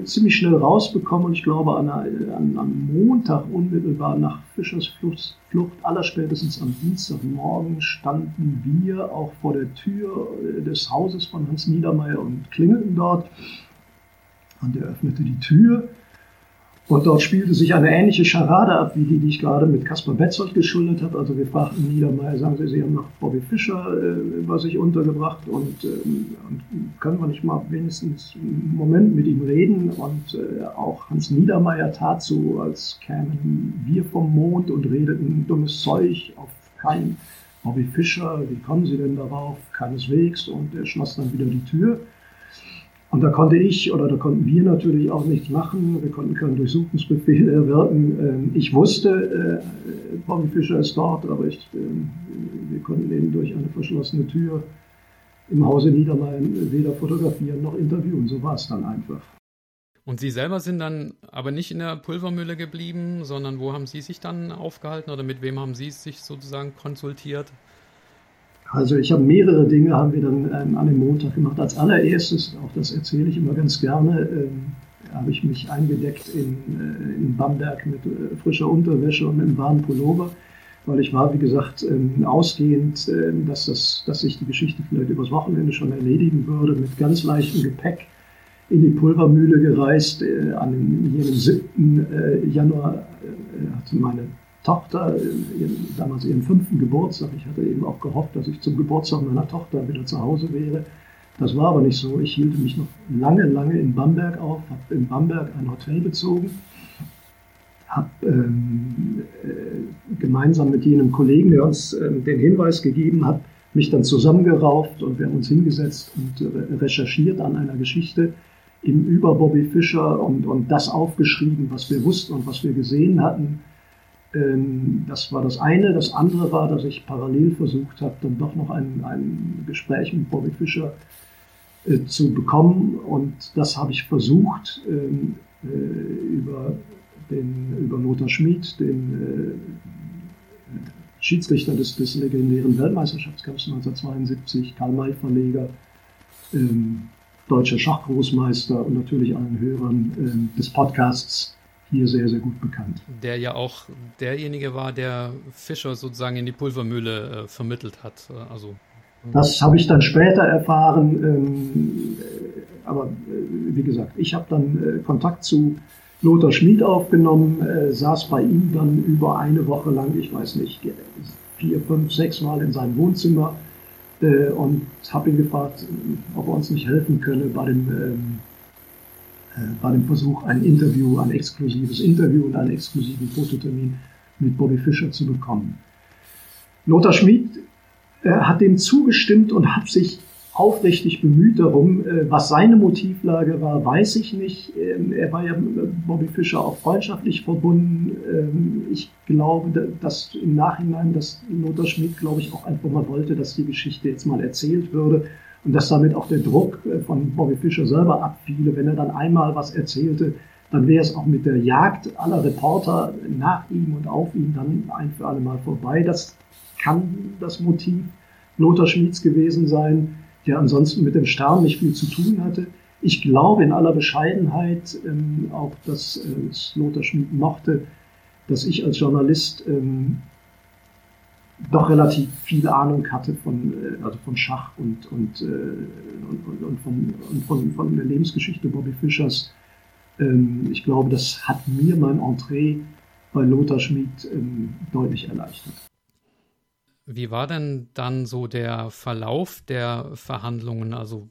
ziemlich schnell rausbekommen und ich glaube an, an, am Montag unmittelbar nach Fischers Flucht, Flucht, allerspätestens am Dienstagmorgen, standen wir auch vor der Tür äh, des Hauses von Hans Niedermeyer und klingelten dort. Und er öffnete die Tür und dort spielte sich eine ähnliche Scharade ab, wie die, die ich gerade mit Caspar Betzold geschuldet habe. Also wir fragten Niedermeyer, sagen Sie, Sie haben noch Bobby Fischer äh, bei sich untergebracht und, äh, und, können wir nicht mal wenigstens einen Moment mit ihm reden? Und äh, auch Hans Niedermeyer tat so, als kämen wir vom Mond und redeten dummes Zeug auf keinen Bobby Fischer, wie kommen Sie denn darauf? Keineswegs. Und er schloss dann wieder die Tür. Und da konnte ich oder da konnten wir natürlich auch nichts machen. Wir konnten keinen Durchsuchungsbefehl erwirken. Ähm, ich wusste, äh, Bobby Fischer ist dort, aber ich, ähm, wir konnten ihn durch eine verschlossene Tür im Hause Niedermayen weder fotografieren noch interviewen. So war es dann einfach. Und Sie selber sind dann aber nicht in der Pulvermühle geblieben, sondern wo haben Sie sich dann aufgehalten oder mit wem haben Sie sich sozusagen konsultiert? Also ich habe mehrere Dinge, haben wir dann ähm, an dem Montag gemacht. Als allererstes, auch das erzähle ich immer ganz gerne, ähm, habe ich mich eingedeckt in, äh, in Bamberg mit äh, frischer Unterwäsche und einem warmen Pullover, weil ich war, wie gesagt, ähm, ausgehend, äh, dass, das, dass sich die Geschichte vielleicht übers Wochenende schon erledigen würde, mit ganz leichtem Gepäck in die Pulvermühle gereist. Äh, an jenem 7. Äh, Januar äh, hatte meine Tochter, ihren, damals ihren fünften Geburtstag. Ich hatte eben auch gehofft, dass ich zum Geburtstag meiner Tochter wieder zu Hause wäre. Das war aber nicht so. Ich hielt mich noch lange, lange in Bamberg auf, habe in Bamberg ein Hotel bezogen, habe ähm, äh, gemeinsam mit jenem Kollegen, der uns äh, den Hinweis gegeben hat, mich dann zusammengerauft und wir haben uns hingesetzt und äh, recherchiert an einer Geschichte eben über Bobby Fischer und, und das aufgeschrieben, was wir wussten und was wir gesehen hatten das war das eine. Das andere war, dass ich parallel versucht habe, dann doch noch ein, ein Gespräch mit Bobby Fischer äh, zu bekommen. Und das habe ich versucht ähm, äh, über, den, über Lothar Schmid, den äh, Schiedsrichter des, des legendären Weltmeisterschaftskampfs 1972, Karl May Verleger, ähm, deutscher Schachgroßmeister und natürlich allen Hörern ähm, des Podcasts hier sehr, sehr gut bekannt. Der ja auch derjenige war, der Fischer sozusagen in die Pulvermühle äh, vermittelt hat. Äh, also, das habe ich dann später erfahren. Ähm, äh, aber äh, wie gesagt, ich habe dann äh, Kontakt zu Lothar Schmid aufgenommen, äh, saß bei ihm dann über eine Woche lang, ich weiß nicht, vier, fünf, sechs Mal in seinem Wohnzimmer und habe ihn gefragt, ob er uns nicht helfen könne bei dem ähm, äh, bei dem Versuch, ein Interview, ein exklusives Interview und einen exklusiven Fototermin mit Bobby Fischer zu bekommen. Lothar Schmid äh, hat dem zugestimmt und hat sich aufrichtig bemüht darum. Äh, was seine Motivlage war, weiß ich nicht. Ähm, er war ja mit Bobby Fischer auch freundschaftlich verbunden. Ähm, ich glaube, dass im Nachhinein, dass Lothar Schmid, glaube ich, auch einfach mal wollte, dass die Geschichte jetzt mal erzählt würde und dass damit auch der Druck äh, von Bobby Fischer selber abfiele. Wenn er dann einmal was erzählte, dann wäre es auch mit der Jagd aller Reporter nach ihm und auf ihn dann ein für alle Mal vorbei. Das kann das Motiv Lothar Schmieds gewesen sein, der ansonsten mit dem Stern nicht viel zu tun hatte. Ich glaube in aller Bescheidenheit ähm, auch, dass äh, Lothar Schmid mochte, dass ich als Journalist ähm, doch relativ viel Ahnung hatte von, äh, also von Schach und, und, äh, und, und, von, und von, von der Lebensgeschichte Bobby Fischers. Ähm, ich glaube, das hat mir mein Entree bei Lothar Schmid ähm, deutlich erleichtert. Wie war denn dann so der Verlauf der Verhandlungen, also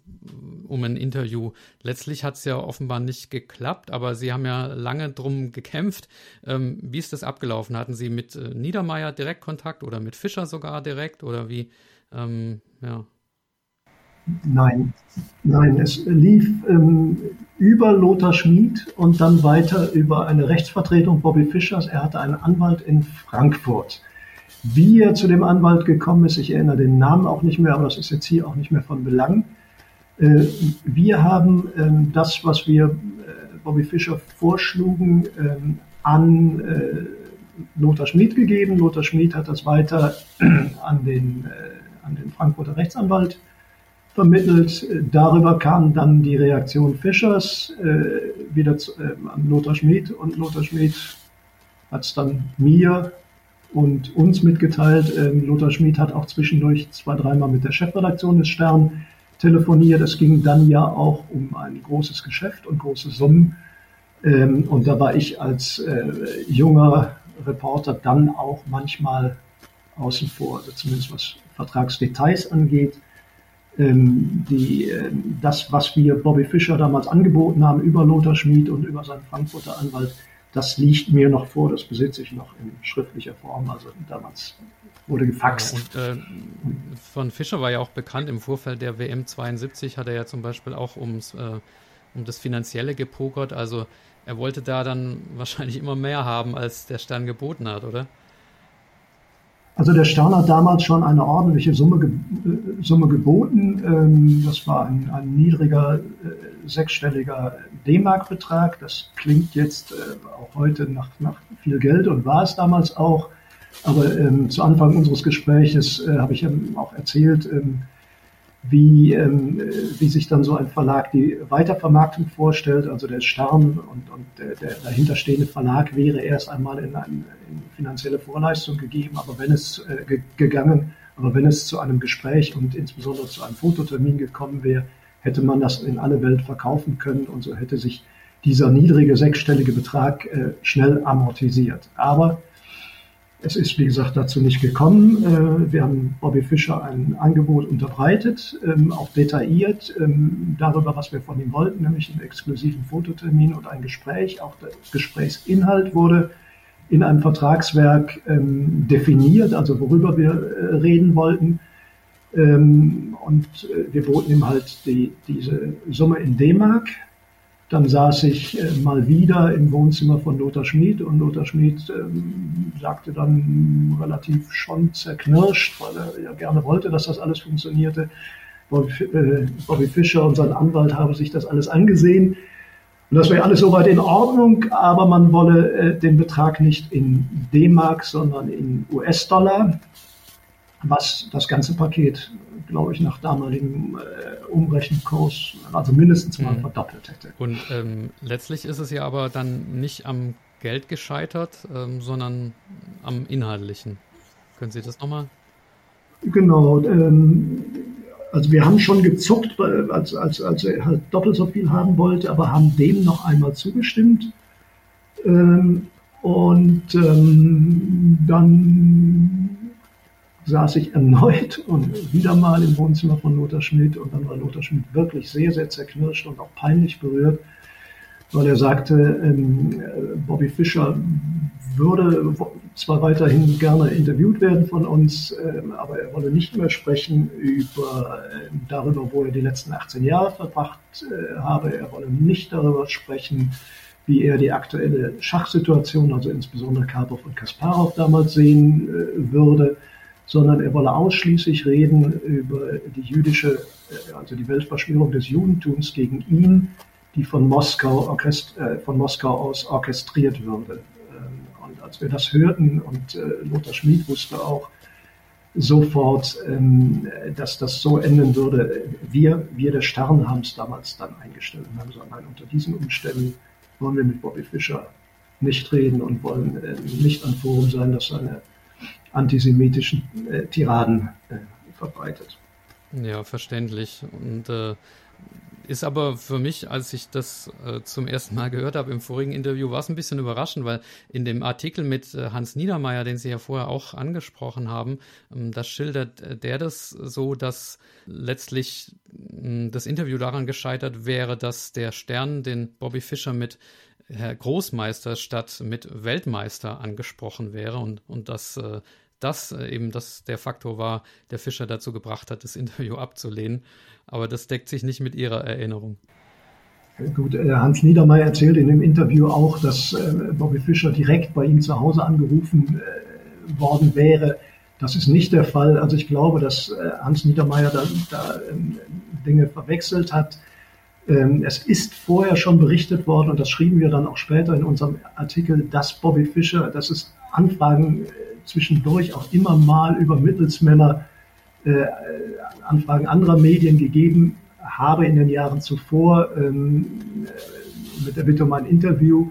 um ein Interview? Letztlich hat es ja offenbar nicht geklappt, aber Sie haben ja lange drum gekämpft. Ähm, wie ist das abgelaufen? Hatten Sie mit äh, Niedermeyer direkt Kontakt oder mit Fischer sogar direkt oder wie? Ähm, ja. Nein, nein, es lief ähm, über Lothar Schmid und dann weiter über eine Rechtsvertretung Bobby Fischers. Er hatte einen Anwalt in Frankfurt. Wie er zu dem Anwalt gekommen ist, ich erinnere den Namen auch nicht mehr, aber das ist jetzt hier auch nicht mehr von Belang. Äh, wir haben ähm, das, was wir äh, Bobby Fischer vorschlugen, ähm, an äh, Lothar Schmid gegeben. Lothar Schmid hat das weiter an den, an den Frankfurter Rechtsanwalt vermittelt. Darüber kam dann die Reaktion Fischers wieder an Lothar Schmid und Lothar Schmid hat es dann mir und uns mitgeteilt. Ähm, Lothar Schmid hat auch zwischendurch zwei, dreimal mit der Chefredaktion des Stern telefoniert. Es ging dann ja auch um ein großes Geschäft und große Summen. Ähm, und da war ich als äh, junger Reporter dann auch manchmal außen vor, also zumindest was Vertragsdetails angeht. Ähm, die, äh, das, was wir Bobby Fischer damals angeboten haben über Lothar Schmid und über seinen Frankfurter Anwalt, das liegt mir noch vor, das besitze ich noch in schriftlicher Form. Also damals wurde gefaxt. Und äh, von Fischer war ja auch bekannt, im Vorfeld der WM 72 hat er ja zum Beispiel auch ums, äh, um das Finanzielle gepokert. Also er wollte da dann wahrscheinlich immer mehr haben, als der Stern geboten hat, oder? Also der Stern hat damals schon eine ordentliche Summe, ge äh, Summe geboten. Ähm, das war ein, ein niedriger äh, sechsstelliger D-Mark-Betrag. Das klingt jetzt äh, auch heute nach, nach viel Geld und war es damals auch. Aber ähm, zu Anfang unseres Gespräches äh, habe ich ähm, auch erzählt, ähm, wie, ähm, wie sich dann so ein Verlag die Weitervermarktung vorstellt. Also der Stern und, und der, der dahinterstehende Verlag wäre erst einmal in, eine in finanzielle Vorleistung gegeben, aber wenn es äh, ge gegangen, aber wenn es zu einem Gespräch und insbesondere zu einem Fototermin gekommen wäre, hätte man das in alle Welt verkaufen können und so hätte sich dieser niedrige sechsstellige Betrag äh, schnell amortisiert. Aber es ist, wie gesagt, dazu nicht gekommen. Äh, wir haben Bobby Fischer ein Angebot unterbreitet, ähm, auch detailliert ähm, darüber, was wir von ihm wollten, nämlich einen exklusiven Fototermin und ein Gespräch. Auch der Gesprächsinhalt wurde in einem Vertragswerk ähm, definiert, also worüber wir äh, reden wollten. Und äh, wir boten ihm halt die, diese Summe in D-Mark dann saß ich äh, mal wieder im Wohnzimmer von Lothar Schmid und Lothar Schmid ähm, sagte dann relativ schon zerknirscht, weil er ja gerne wollte, dass das alles funktionierte. Bobby, äh, Fischer und sein Anwalt haben sich das alles angesehen. Und das wäre alles soweit in Ordnung, aber man wolle äh, den Betrag nicht in D-Mark, sondern in US-Dollar, was das ganze Paket glaube ich, nach damaligem äh, Umrechenkurs also mindestens mal mhm. verdoppelt hätte. Und ähm, letztlich ist es ja aber dann nicht am Geld gescheitert, ähm, sondern am Inhaltlichen. Können Sie das nochmal? Genau. Ähm, also wir haben schon gezuckt, als, als, als er halt doppelt so viel haben wollte, aber haben dem noch einmal zugestimmt. Ähm, und ähm, dann saß ich erneut und wieder mal im Wohnzimmer von Lothar Schmidt und dann war Lothar Schmidt wirklich sehr, sehr zerknirscht und auch peinlich berührt, weil er sagte, ähm, Bobby Fischer würde zwar weiterhin gerne interviewt werden von uns, äh, aber er wolle nicht mehr sprechen über, äh, darüber, wo er die letzten 18 Jahre verbracht äh, habe. Er wolle nicht darüber sprechen, wie er die aktuelle Schachsituation, also insbesondere Karpov und Kasparov damals sehen äh, würde sondern er wolle ausschließlich reden über die jüdische, äh, also die Weltverschwörung des Judentums gegen ihn, die von Moskau, orchest, äh, von Moskau aus orchestriert würde. Ähm, und als wir das hörten und äh, Lothar Schmid wusste auch, sofort, ähm, dass das so enden würde. Wir, wir der Stern haben es damals dann eingestellt und haben gesagt, nein, unter diesen Umständen wollen wir mit Bobby Fischer nicht reden und wollen äh, nicht ein Forum sein, das seine antisemitischen äh, Tiraden äh, verbreitet. Ja, verständlich. Und äh, ist aber für mich, als ich das äh, zum ersten Mal gehört habe im vorigen Interview, war es ein bisschen überraschend, weil in dem Artikel mit äh, Hans Niedermeyer, den Sie ja vorher auch angesprochen haben, ähm, das schildert äh, der das so, dass letztlich ähm, das Interview daran gescheitert wäre, dass der Stern den Bobby Fischer mit Herr Großmeister statt mit Weltmeister angesprochen wäre und, und dass äh, das äh, eben das der Faktor war, der Fischer dazu gebracht hat, das Interview abzulehnen aber das deckt sich nicht mit Ihrer Erinnerung. Gut, äh, Hans Niedermeyer erzählt in dem Interview auch, dass äh, Bobby Fischer direkt bei ihm zu Hause angerufen worden wäre. Das ist nicht der Fall. Also ich glaube, dass Hans Niedermeyer da, da ähm, Dinge verwechselt hat. Ähm, es ist vorher schon berichtet worden, und das schrieben wir dann auch später in unserem Artikel, dass Bobby Fischer, dass es Anfragen zwischendurch auch immer mal über Mittelsmänner äh, Anfragen anderer Medien gegeben habe in den Jahren zuvor ähm, mit der Bitte um ein Interview.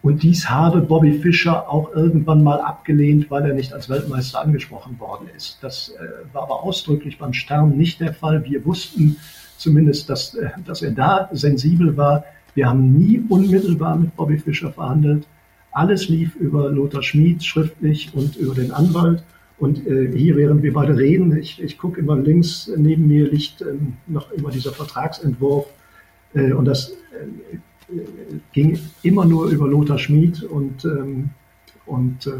Und dies habe Bobby Fischer auch irgendwann mal abgelehnt, weil er nicht als Weltmeister angesprochen worden ist. Das äh, war aber ausdrücklich beim Stern nicht der Fall. Wir wussten zumindest, dass, äh, dass er da sensibel war. Wir haben nie unmittelbar mit Bobby Fischer verhandelt. Alles lief über Lothar Schmid schriftlich und über den Anwalt. Und äh, hier, während wir beide reden, ich, ich gucke immer links, neben mir liegt ähm, noch immer dieser Vertragsentwurf. Äh, und das äh, ging immer nur über Lothar Schmid und, ähm, und äh,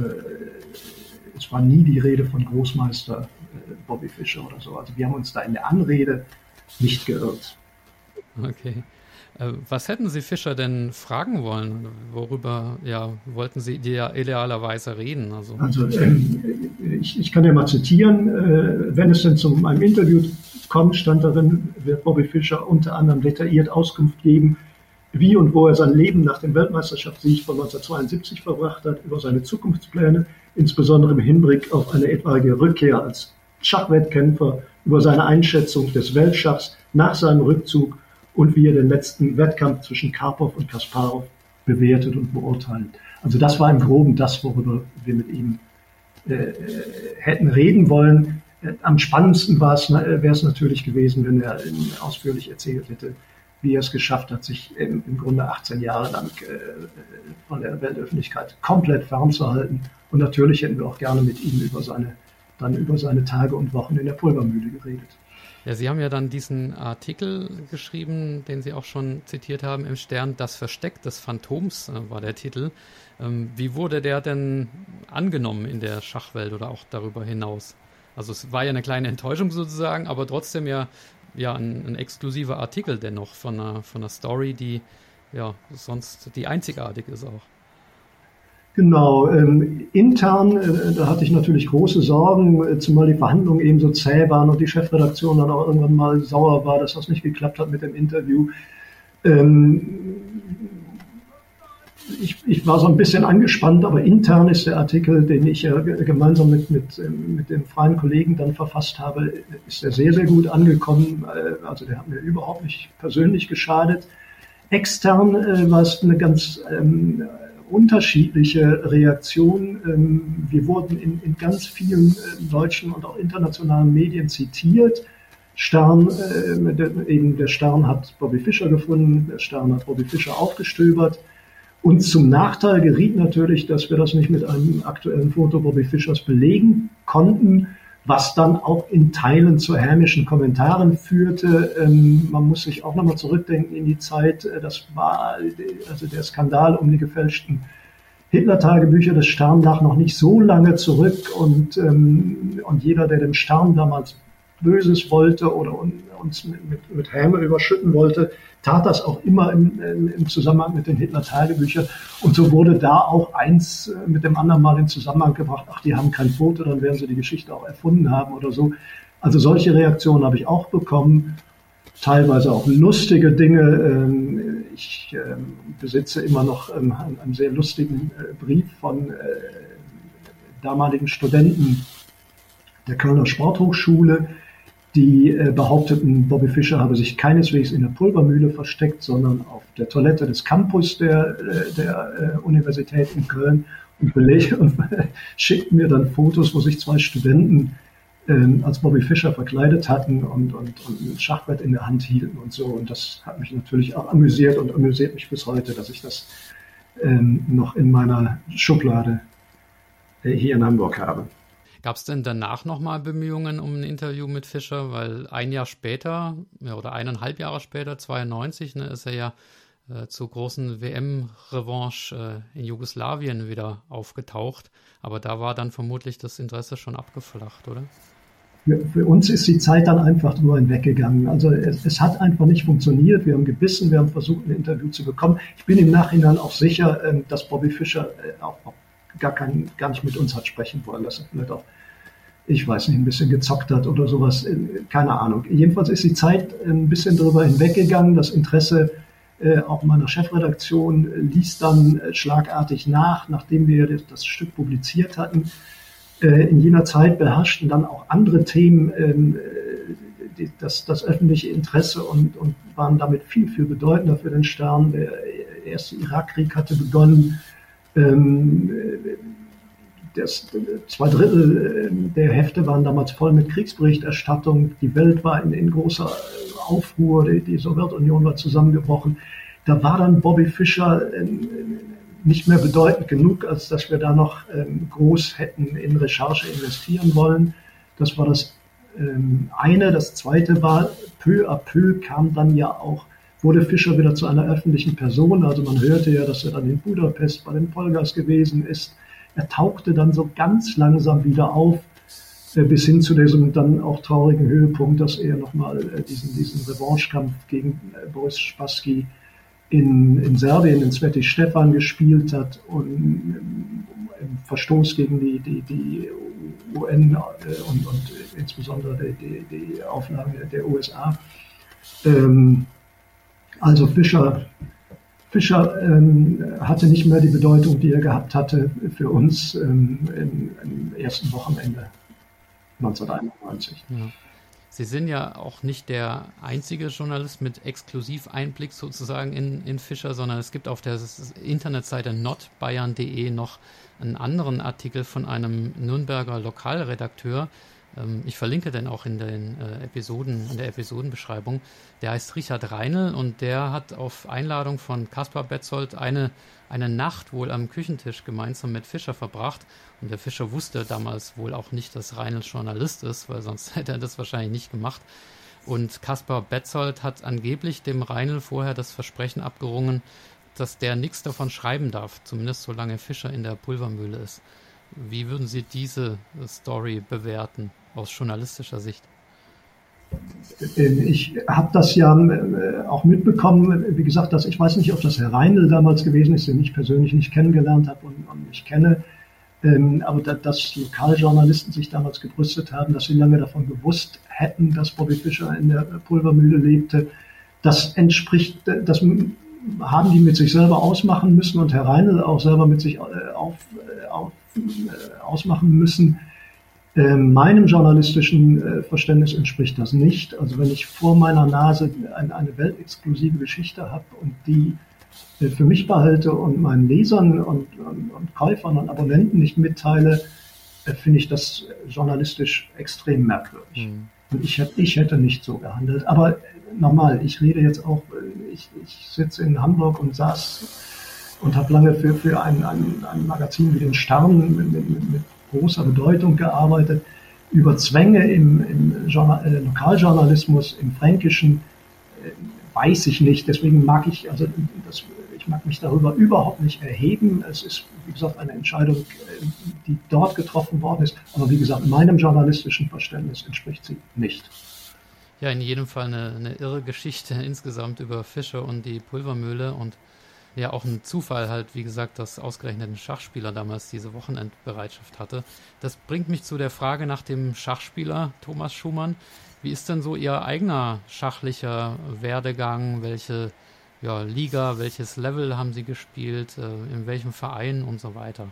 es war nie die Rede von Großmeister äh, Bobby Fischer oder so. Also wir haben uns da in der Anrede nicht geirrt. Okay. Äh, was hätten Sie Fischer denn fragen wollen? Worüber ja, wollten Sie idealerweise reden? Also, also ähm, ich, ich, kann ja mal zitieren. Äh, wenn es denn zu einem Interview kommt, stand darin, wird Bobby Fischer unter anderem detailliert Auskunft geben, wie und wo er sein Leben nach dem Weltmeisterschaftssieg von 1972 verbracht hat, über seine Zukunftspläne, insbesondere im Hinblick auf eine etwaige Rückkehr als Schachwettkämpfer, über seine Einschätzung des Weltschachs nach seinem Rückzug und wie er den letzten Wettkampf zwischen Karpov und Kasparov bewertet und beurteilt. Also das war im Groben das, worüber wir mit ihm äh, hätten reden wollen. Am spannendsten wäre es natürlich gewesen, wenn er ausführlich erzählt hätte, wie er es geschafft hat, sich im, im Grunde 18 Jahre lang äh, von der Weltöffentlichkeit komplett fernzuhalten. Und natürlich hätten wir auch gerne mit ihm über seine, dann über seine Tage und Wochen in der Pulvermühle geredet. Ja, Sie haben ja dann diesen Artikel geschrieben, den Sie auch schon zitiert haben im Stern, Das Versteck des Phantoms äh, war der Titel. Ähm, wie wurde der denn angenommen in der Schachwelt oder auch darüber hinaus? Also es war ja eine kleine Enttäuschung sozusagen, aber trotzdem ja, ja ein, ein exklusiver Artikel dennoch von einer, von einer Story, die ja sonst die einzigartig ist auch. Genau, ähm, intern, äh, da hatte ich natürlich große Sorgen, äh, zumal die Verhandlungen eben so zäh waren und die Chefredaktion dann auch irgendwann mal sauer war, dass das nicht geklappt hat mit dem Interview. Ähm, ich, ich, war so ein bisschen angespannt, aber intern ist der Artikel, den ich ja gemeinsam mit, mit, ähm, mit den freien Kollegen dann verfasst habe, ist der sehr, sehr gut angekommen. Äh, also der hat mir überhaupt nicht persönlich geschadet. Extern äh, war es eine ganz ähm, unterschiedliche Reaktionen. Ähm, wir wurden in, in ganz vielen äh, deutschen und auch internationalen Medien zitiert. Stern, äh, eben der Stern hat Bobby Fischer gefunden, der Stern hat Bobby Fischer aufgestöbert. Und zum Nachteil geriet natürlich, dass wir das nicht mit einem aktuellen Foto Bobby Fischers belegen konnten was dann auch in Teilen zu hämischen Kommentaren führte. Ähm, man muss sich auch nochmal zurückdenken in die Zeit, äh, das war also der Skandal um die gefälschten Hitler-Tagebücher des Stern lag noch nicht so lange zurück und, ähm, und jeder, der dem Stern damals Böses wollte oder uns mit, mit, mit Häme überschütten wollte, tat das auch immer im, im Zusammenhang mit den Hitler-Tagebüchern. Und so wurde da auch eins äh, mit dem anderen mal in Zusammenhang gebracht, ach, die haben kein Foto, dann werden sie die Geschichte auch erfunden haben oder so. Also solche Reaktionen habe ich auch bekommen, teilweise auch lustige Dinge. Ähm, ich ähm, besitze immer noch ähm, einen sehr lustigen äh, Brief von äh, damaligen Studenten der Kölner Sporthochschule, die äh, behaupteten, Bobby Fischer habe sich keineswegs in der Pulvermühle versteckt, sondern auf der Toilette des Campus der, äh, der äh, Universität in Köln und, beleg und schickten mir dann Fotos, wo sich zwei Studenten ähm, als Bobby Fischer verkleidet hatten und, und, und ein Schachbrett in der Hand hielten und so. Und das hat mich natürlich auch amüsiert und amüsiert mich bis heute, dass ich das ähm, noch in meiner Schublade äh, hier in Hamburg habe. Gab es denn danach nochmal Bemühungen um ein Interview mit Fischer? Weil ein Jahr später ja, oder eineinhalb Jahre später, 92, ne, ist er ja äh, zur großen WM-Revanche äh, in Jugoslawien wieder aufgetaucht. Aber da war dann vermutlich das Interesse schon abgeflacht, oder? für, für, uns ist die Zeit dann einfach drüber hinweggegangen. Also es, es, hat einfach nicht funktioniert. Wir haben gebissen, wir haben versucht, ein Interview zu bekommen. Ich bin im Nachhinein auch sicher, ähm, dass Bobby Fischer äh, auch, gar, kein, gar nicht mit uns hat sprechen wollen, dass er vielleicht auch, ich weiß nicht, ein bisschen gezockt hat oder sowas. Äh, keine Ahnung. Jedenfalls ist die Zeit ein bisschen drüber hinweggegangen. Das Interesse äh, auch meiner Chefredaktion ließ dann schlagartig nach, nachdem wir das, das Stück publiziert hatten äh, in jener Zeit beherrschten dann auch andere Themen ähm, die, das, das öffentliche Interesse und, und waren damit viel, viel bedeutender für den Stern. Der erste Irakkrieg hatte begonnen. Ähm, das, zwei Drittel äh, der Hefte waren damals voll mit Kriegsberichterstattung. Die Welt war in, in großer Aufruhr. Die, die, Sowjetunion war zusammengebrochen. Da war dann Bobby Fischer in, nicht mehr bedeutend genug, als dass wir da noch ähm, groß hätten in Recherche investieren wollen. Das war das ähm, eine. Das zweite war, peu à peu kam dann ja auch, wurde Fischer wieder zu einer öffentlichen Person. Also man hörte ja, dass er dann in Budapest bei den Polgas gewesen ist. Er tauchte dann so ganz langsam wieder auf, äh, bis hin zu diesem dann auch traurigen Höhepunkt, dass er nochmal äh, diesen, diesen Revanchekampf gegen äh, Boris Spassky in, in Serbien in Sveti Stefan gespielt hat und im Verstoß gegen die, die, die UN und, und insbesondere die, die, die Auflagen der USA. Ähm, also Fischer, Fischer ähm, hatte nicht mehr die Bedeutung, die er gehabt hatte für uns ähm, im, im, ersten Wochenende 1991. Ja. Sie sind ja auch nicht der einzige Journalist mit Exklusiveinblick sozusagen in, in Fischer, sondern es gibt auf der Internetseite notbayern.de noch einen anderen Artikel von einem Nürnberger Lokalredakteur. Ähm, ich verlinke den auch in den äh, Episoden, in der Episodenbeschreibung. Der heißt Richard Reinl und der hat auf Einladung von Caspar Betzold eine eine Nacht wohl am Küchentisch gemeinsam mit Fischer verbracht. Und der Fischer wusste damals wohl auch nicht, dass Reinl Journalist ist, weil sonst hätte er das wahrscheinlich nicht gemacht. Und Kaspar Betzold hat angeblich dem Reinl vorher das Versprechen abgerungen, dass der nichts davon schreiben darf, zumindest solange Fischer in der Pulvermühle ist. Wie würden Sie diese Story bewerten aus journalistischer Sicht? Ähm, ich habe das ja äh, auch mitbekommen, wie gesagt, dass ich weiß nicht, ob das Herr Reindl damals gewesen ist, den ich persönlich nicht kennengelernt habe und, und nicht kenne, ähm, aber da, dass Lokaljournalisten sich damals gebrüstet haben, dass sie lange davon gewusst hätten, dass Bobby Fischer in der Pulvermühle lebte, das entspricht, das haben die mit sich selber ausmachen müssen und Herr Reindl auch selber mit sich äh, auf, äh, auf, ausmachen müssen. ähm, meinem journalistischen äh, Verständnis entspricht das nicht. Also wenn ich vor meiner Nase eine weltexklusive Geschichte habe und die äh, für mich behalte und meinen Lesern und, und, und Käufern und Abonnenten nicht mitteile, äh, finde ich das journalistisch extrem merkwürdig. Mhm. Und ich, ich hätte nicht so gehandelt. Aber nochmal, ich rede jetzt auch, ich, ich sitze in Hamburg und saß und habe lange für, für ein, ein, ein Magazin wie den Stern mit, mit, mit großer Bedeutung gearbeitet, über Zwänge im, im Journal, äh, Lokaljournalismus, im Fränkischen, äh, weiß ich nicht. Deswegen mag ich, also das, ich mag mich darüber überhaupt nicht erheben. Es ist, wie gesagt, eine Entscheidung, äh, die dort getroffen worden ist. Aber wie gesagt, meinem journalistischen Verständnis entspricht sie nicht. Ja, in jedem Fall eine, eine irre Geschichte insgesamt über Fische und die Pulvermühle und ja auch ein Zufall halt, wie gesagt, dass ausgerechnet ein Schachspieler damals diese Wochenendbereitschaft hatte. Das bringt mich zu der Frage nach dem Schachspieler Thomas Schumann. Wie ist denn so Ihr eigener schachlicher Werdegang? Welche ja, Liga, welches Level haben Sie gespielt? Äh, in welchem Verein und so weiter?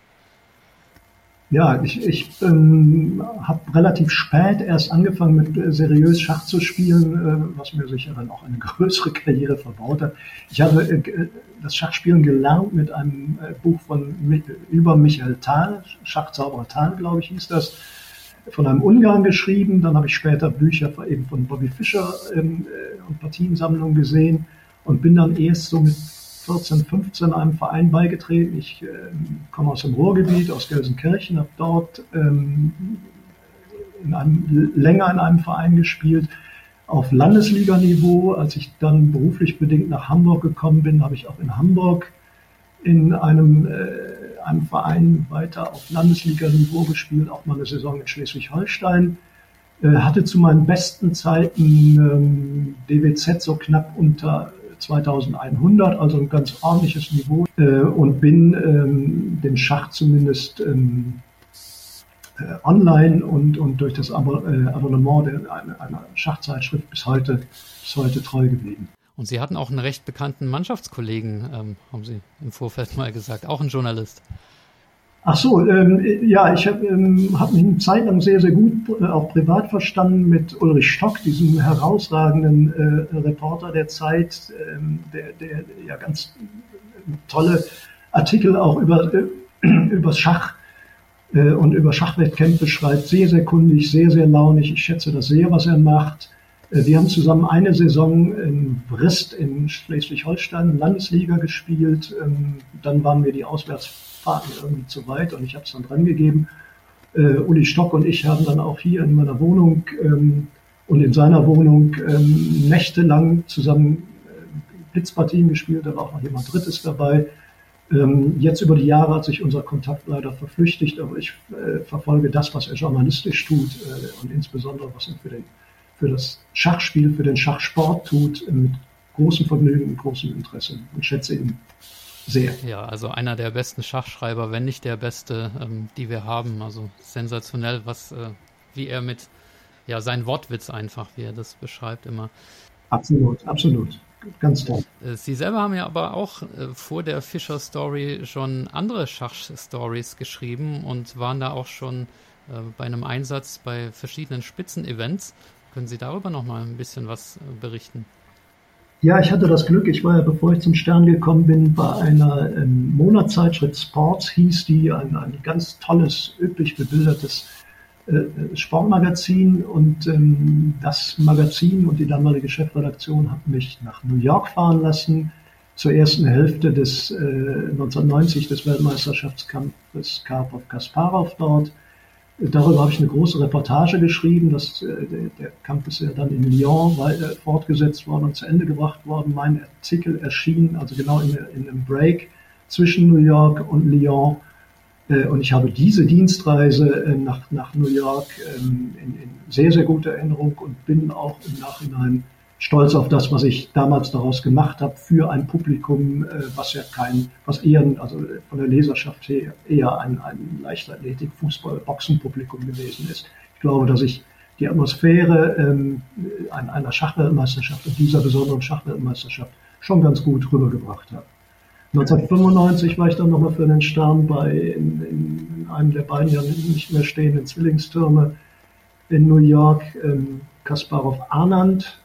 Ja, ich, ich ähm, habe relativ spät erst angefangen mit äh, seriös Schach zu spielen, äh, was mir sicher dann auch eine größere Karriere verbaut hat. Ich habe äh, das Schachspielen gelernt mit einem äh, Buch von über Michael Thal, Schachzauberer Thal, glaube ich, hieß das, von einem Ungarn geschrieben. Dann habe ich später Bücher eben von Bobby Fischer ähm, äh, und Partiensammlungen gesehen und bin dann erst so mit 14, 15 einem Verein beigetreten. Ich äh, komme aus dem Ruhrgebiet, aus Gelsenkirchen, habe dort ähm, in einem, länger in einem Verein gespielt, auf Landesliganiveau. Als ich dann beruflich bedingt nach Hamburg gekommen bin, habe ich auch in Hamburg in einem, äh, einem Verein weiter auf Landesliganiveau gespielt, auch mal eine Saison in Schleswig-Holstein. Äh, hatte zu meinen besten Zeiten ähm, DWZ so knapp unter 2100, also ein ganz ordentliches Niveau äh, und bin ähm, dem Schach zumindest ähm, äh, online und, und durch das Abo, äh, Abonnement der, einer, einer Schachzeitschrift bis heute, bis heute treu geblieben. Und Sie hatten auch einen recht bekannten Mannschaftskollegen, ähm, haben Sie im Vorfeld mal gesagt, auch ein Journalist. Ach so, ähm, ja, ich habe ähm, hab mich eine Zeit lang sehr, sehr gut äh, auch privat verstanden mit Ulrich Stock, diesem herausragenden äh, Reporter der Zeit, ähm, der, der ja ganz tolle Artikel auch über äh, übers Schach äh, und über Schachwettkämpfe schreibt. Sehr, sehr kundig, sehr, sehr launig. Ich schätze das sehr, was er macht. Äh, wir haben zusammen eine Saison in Brist in Schleswig-Holstein Landesliga gespielt. Ähm, dann waren wir die Auswärts Fahrten irgendwie zu weit und ich habe es dann dran gegeben. Äh, Uli Stock und ich haben dann auch hier in meiner Wohnung ähm, und in seiner Wohnung ähm, nächtelang zusammen äh, Blitzpartien gespielt. Da war auch noch jemand Drittes dabei. Ähm, jetzt über die Jahre hat sich unser Kontakt leider verflüchtigt, aber ich äh, verfolge das, was er journalistisch tut äh, und insbesondere was er für, den, für das Schachspiel, für den Schachsport tut, mit großem Vergnügen und großem Interesse und schätze ihn sehr. Ja, also einer der besten Schachschreiber, wenn nicht der beste, ähm, die wir haben. Also sensationell, was, äh, wie er mit, ja, sein Wortwitz einfach, wie er das beschreibt immer. Absolut, absolut. Ganz toll. Äh, Sie selber haben ja aber auch äh, vor der Fischer Story schon andere Schachstories geschrieben und waren da auch schon äh, bei einem Einsatz bei verschiedenen Spitzenevents. Können Sie darüber noch mal ein bisschen was äh, berichten? Ja, ich hatte das Glück, ich war ja, bevor ich zum Stern gekommen bin, bei einer ähm, Monatszeitschrift Sports, hieß die, ein, ein ganz tolles, üppig bebildertes äh, Sportmagazin. Und ähm, das Magazin und die damalige Chefredaktion hat mich nach New York fahren lassen, zur ersten Hälfte des äh, 1990 des Weltmeisterschaftskampfes Karpov-Kasparov dort. Darüber habe ich eine große Reportage geschrieben. Das, äh, der, der Kampf ist ja dann in Lyon weiter fortgesetzt worden und zu Ende gebracht worden. Mein Artikel erschien also genau in, in einem Break zwischen New York und Lyon. Äh, und ich habe diese Dienstreise äh, nach, nach New York ähm, in, in sehr, sehr guter Erinnerung und bin auch im Nachhinein stolz auf das, was ich damals daraus gemacht habe für ein Publikum, äh, was ja kein, was eher, also von der Leserschaft her eher ein, ein Leichtathletik, Fußball, Boxenpublikum gewesen ist. Ich glaube, dass ich die Atmosphäre ähm, einer Schachweltmeisterschaft und dieser besonderen Schachweltmeisterschaft schon ganz gut rübergebracht habe. 1995 war ich dann nochmal für den Stern bei in, in einem der beiden ja nicht mehr stehenden Zwillingstürme in New York, ähm, Kasparov Anand,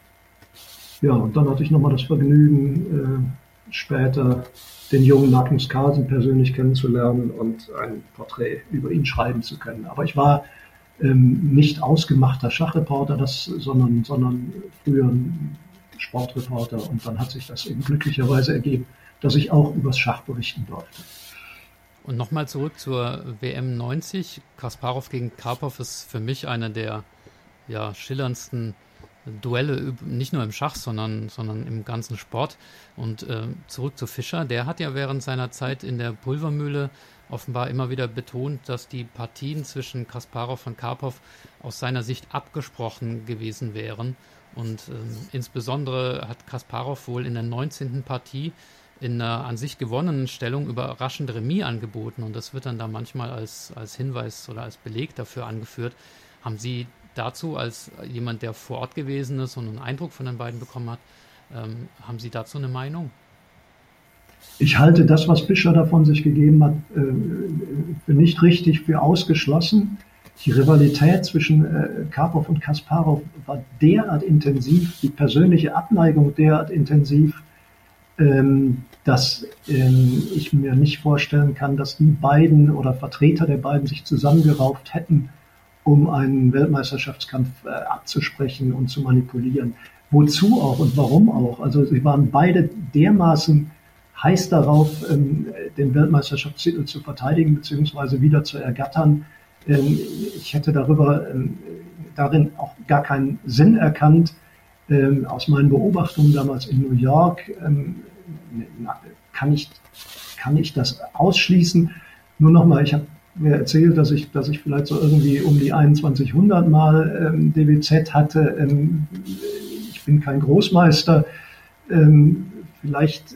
ja, und dann hatte ich nochmal das Vergnügen, äh, später den jungen Magnus Carlsen persönlich kennenzulernen und ein Porträt über ihn schreiben zu können. Aber ich war ähm, nicht ausgemachter Schachreporter, das, sondern, sondern früher ein Sportreporter. Und dann hat sich das eben glücklicherweise ergeben, dass ich auch übers Schach berichten durfte. Und nochmal zurück zur WM 90. Kasparov gegen Karpov ist für mich einer der ja, schillerndsten Duelle nicht nur im Schach, sondern, sondern im ganzen Sport. Und äh, zurück zu Fischer, der hat ja während seiner Zeit in der Pulvermühle offenbar immer wieder betont, dass die Partien zwischen Kasparov und Karpov aus seiner Sicht abgesprochen gewesen wären. Und äh, insbesondere hat Kasparov wohl in der 19. Partie in einer an sich gewonnenen Stellung überraschend Remis angeboten. Und das wird dann da manchmal als, als Hinweis oder als Beleg dafür angeführt. Haben Sie dazu, als jemand, der vor Ort gewesen ist und einen Eindruck von den beiden bekommen hat, ähm, haben Sie dazu eine Meinung? Ich halte das, was Fischer davon sich gegeben hat, äh, für nicht richtig, für ausgeschlossen. Die Rivalität zwischen äh, Karpov und Kasparov war derart intensiv, die persönliche Abneigung derart intensiv, ähm, dass ähm, ich mir nicht vorstellen kann, dass die beiden oder Vertreter der beiden sich zusammengerauft hätten, um einen Weltmeisterschaftskampf äh, abzusprechen und zu manipulieren. Wozu auch und warum auch? Also sie waren beide dermaßen heiß darauf, ähm, den Weltmeisterschaftstitel zu verteidigen bzw. wieder zu ergattern. Ähm, ich hätte darüber ähm, darin auch gar keinen Sinn erkannt. Aus meinen Beobachtungen damals in New York kann ich, kann ich das ausschließen. Nur nochmal, ich habe mir erzählt, dass ich, dass ich vielleicht so irgendwie um die 2100 Mal ähm, DWZ hatte. Ähm, ich bin kein Großmeister. Ähm, vielleicht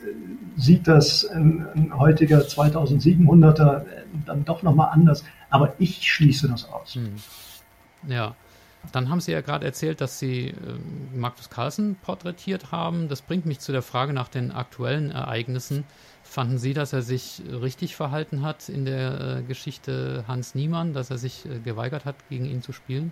sieht das ein, ein heutiger 2700er dann doch nochmal anders. Aber ich schließe das aus. Hm. Ja. Dann haben Sie ja gerade erzählt, dass Sie äh, Magnus Carlsen porträtiert haben. Das bringt mich zu der Frage nach den aktuellen Ereignissen. Fanden Sie, dass er sich richtig verhalten hat in der äh, Geschichte Hans Niemann, dass er sich äh, geweigert hat, gegen ihn zu spielen?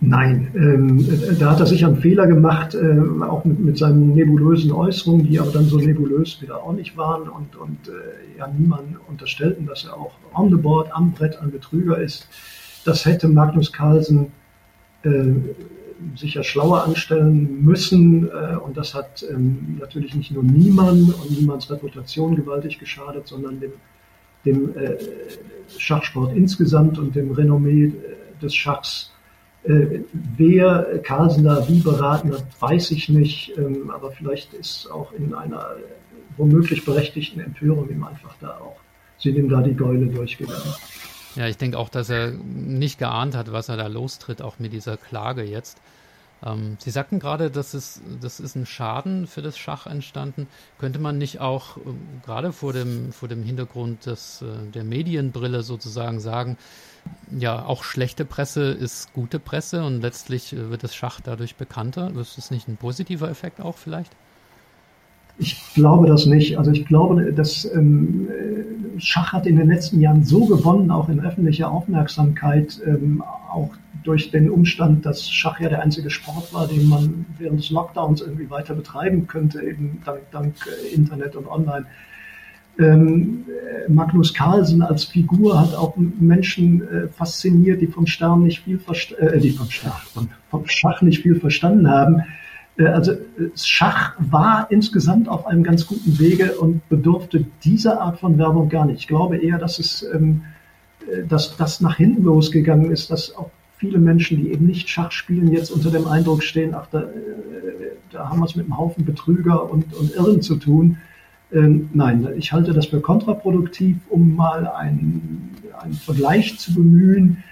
Nein, ähm, da hat er sich einen Fehler gemacht, äh, auch mit, mit seinen nebulösen Äußerungen, die aber dann so nebulös wieder auch nicht waren und, und äh, ja niemand unterstellten, dass er auch on the board, am Brett ein Betrüger ist. Das hätte Magnus Carlsen äh, sicher schlauer anstellen müssen. Äh, und das hat ähm, natürlich nicht nur Niemann und Niemanns Reputation gewaltig geschadet, sondern dem, dem äh, Schachsport insgesamt und dem Renommee äh, des Schachs. Wer Carlsen da wie beraten hat, weiß ich nicht, ähm, aber vielleicht ist auch in einer womöglich berechtigten Empörung ihm einfach da auch, sind ihm da die Gäule durchgegangen. Ja, ich denke auch, dass er nicht geahnt hat, was er da lostritt, auch mit dieser Klage jetzt. Ähm, Sie sagten gerade, das ist, das ist ein Schaden für das Schach entstanden. Könnte man nicht auch äh, gerade vor dem, vor dem Hintergrund des, äh, der Medienbrille sozusagen sagen, ja, auch schlechte Presse ist gute Presse und letztlich äh, wird das Schach dadurch bekannter. Das ist nicht ein positiver Effekt auch vielleicht? Ich glaube das nicht. Also ich glaube, dass ähm, Schach hat in den letzten Jahren so gewonnen, auch in öffentlicher Aufmerksamkeit, ähm, auch durch den Umstand, dass Schach ja der einzige Sport war, den man während des Lockdowns irgendwie weiter betreiben könnte, eben dank, dank äh, Internet und Online. Ähm, Magnus Carlsen als Figur hat auch Menschen äh, fasziniert, die vom Stern nicht viel äh, die vom, Stern, vom Schach nicht viel verstanden haben. Äh, also Schach war insgesamt auf einem ganz guten Wege und bedurfte dieser Art von Werbung gar nicht. Ich glaube eher, dass es ähm, äh, dass das nach hinten losgegangen ist, dass auch viele Menschen, die eben nicht Schach spielen, jetzt unter dem Eindruck stehen, ach, da, äh, da haben wir es mit einem Haufen Betrüger und, und Irren zu tun. Ähm, nein, ich halte das für kontraproduktiv, um mal einen, einen Vergleich zu bemühen.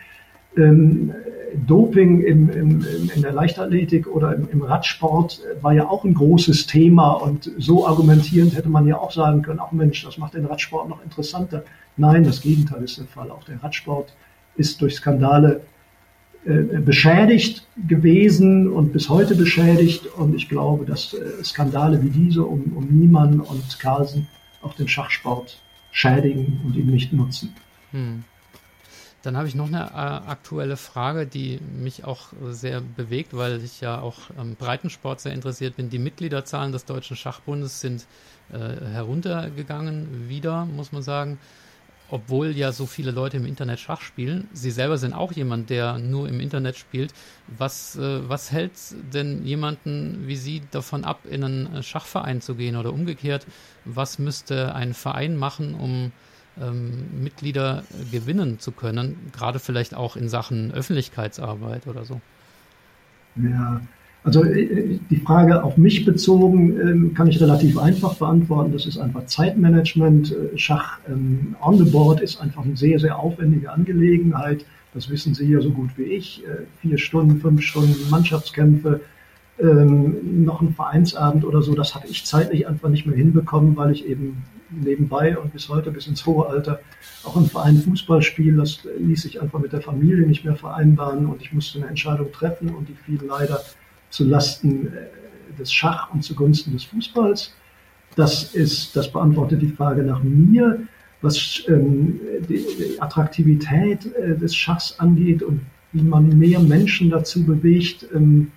Doping im, im, in der Leichtathletik oder im, im, Radsport war ja auch ein großes Thema und so argumentierend hätte man ja auch sagen können, ach Mensch, das macht den Radsport noch interessanter. Nein, das Gegenteil ist der Fall. Auch der Radsport ist durch Skandale äh, beschädigt gewesen und bis heute beschädigt und ich glaube, dass äh, Skandale wie diese um, um Niemann und Carlsen auch den Schachsport schädigen und ihn nicht nutzen. Hm. Dann habe ich noch eine äh, aktuelle Frage, die mich auch sehr bewegt, weil ich ja auch am Breitensport sehr interessiert bin. Die Mitgliederzahlen des Deutschen Schachbundes sind äh, heruntergegangen, wieder, muss man sagen, obwohl ja so viele Leute im Internet Schach spielen. Sie selber sind auch jemand, der nur im Internet spielt. Was, äh, was hält denn jemanden wie Sie davon ab, in einen Schachverein zu gehen oder umgekehrt? Was müsste ein Verein machen, um ähm, Mitglieder gewinnen zu können, gerade vielleicht auch in Sachen Öffentlichkeitsarbeit oder so? Ja, also äh, die Frage auf mich bezogen ähm, kann ich relativ einfach beantworten. Das ist einfach Zeitmanagement. Äh, Schach ähm, on the board ist einfach eine sehr, sehr aufwendige Angelegenheit. Das wissen Sie ja so gut wie ich. Äh, vier Stunden, fünf Stunden Mannschaftskämpfe, ähm, noch ein Vereinsabend oder so. Das habe ich zeitlich einfach nicht mehr hinbekommen, weil ich eben nebenbei und bis heute, bis ins hohe Alter, auch im Verein Fußball spiele. Das ließ sich einfach mit der Familie nicht mehr vereinbaren und ich musste eine Entscheidung treffen und die fiel leider zu Lasten äh, des Schach und zugunsten des Fußballs. Das ist, das beantwortet die Frage nach mir, was ähm, die, die Attraktivität äh, des Schachs angeht und wie man mehr Menschen dazu bewegt, ähm,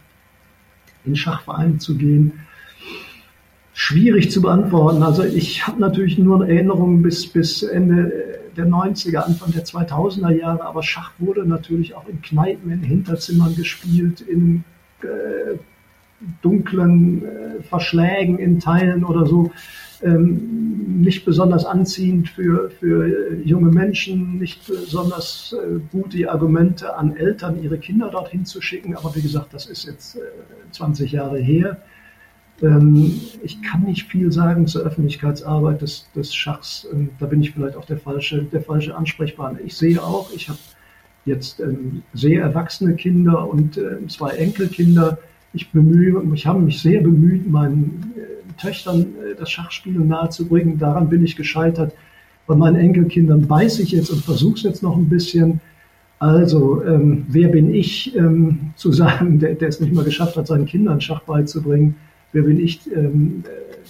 in Schachvereine zu gehen. Schwierig zu beantworten. Also ich habe natürlich nur Erinnerungen bis, bis Ende der 90er, Anfang der 2000er Jahre, aber Schach wurde natürlich auch in Kneipen, in Hinterzimmern gespielt, in äh, dunklen äh, Verschlägen in Teilen oder so. Ähm, nicht besonders anziehend für, für äh, junge Menschen, nicht besonders äh, gut die Argumente an Eltern, ihre Kinder dorthin zu schicken. Aber wie gesagt, das ist jetzt äh, 20 Jahre her. Ähm, ich kann nicht viel sagen zur Öffentlichkeitsarbeit des, des Schachs. Ähm, da bin ich vielleicht auch der falsche, der falsche Ansprechpartner. Ich sehe auch, ich habe jetzt ähm, sehr erwachsene Kinder und äh, zwei Enkelkinder. Ich bemühe, ich habe mich sehr bemüht, meinen äh, Töchtern äh, das Schachspielen nahezubringen. Daran bin ich gescheitert. Bei meinen Enkelkindern beiße ich jetzt und versuche es jetzt noch ein bisschen. Also, ähm, wer bin ich, ähm, zu sagen, der, der es nicht mal geschafft hat, seinen Kindern Schach beizubringen? Wer bin ich, ähm,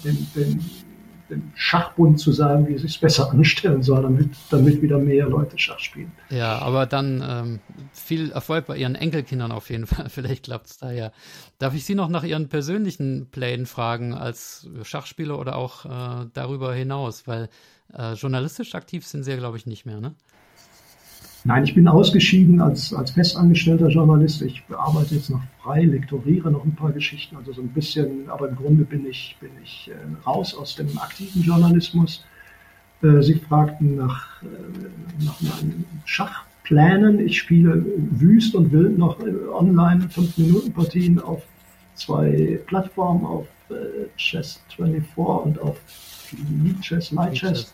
den, den, den Schachbund zu sagen, wie es besser anstellen soll, damit, damit wieder mehr Leute Schach spielen. Ja, aber dann ähm, viel Erfolg bei Ihren Enkelkindern auf jeden Fall. Vielleicht klappt es da ja. Darf ich Sie noch nach Ihren persönlichen Plänen fragen als Schachspieler oder auch äh, darüber hinaus? Weil äh, journalistisch aktiv sind Sie ja, glaube ich, nicht mehr, ne? Nein, ich bin ausgeschieden als, als festangestellter Journalist. Ich arbeite jetzt noch frei, lektoriere noch ein paar Geschichten, also so ein bisschen, aber im Grunde bin ich, bin ich äh, raus aus dem aktiven Journalismus. Äh, Sie fragten nach, äh, nach meinen Schachplänen. Ich spiele wüst und wild noch online 5-Minuten-Partien auf zwei Plattformen, auf äh, Chess24 und auf Lichess, Lichess.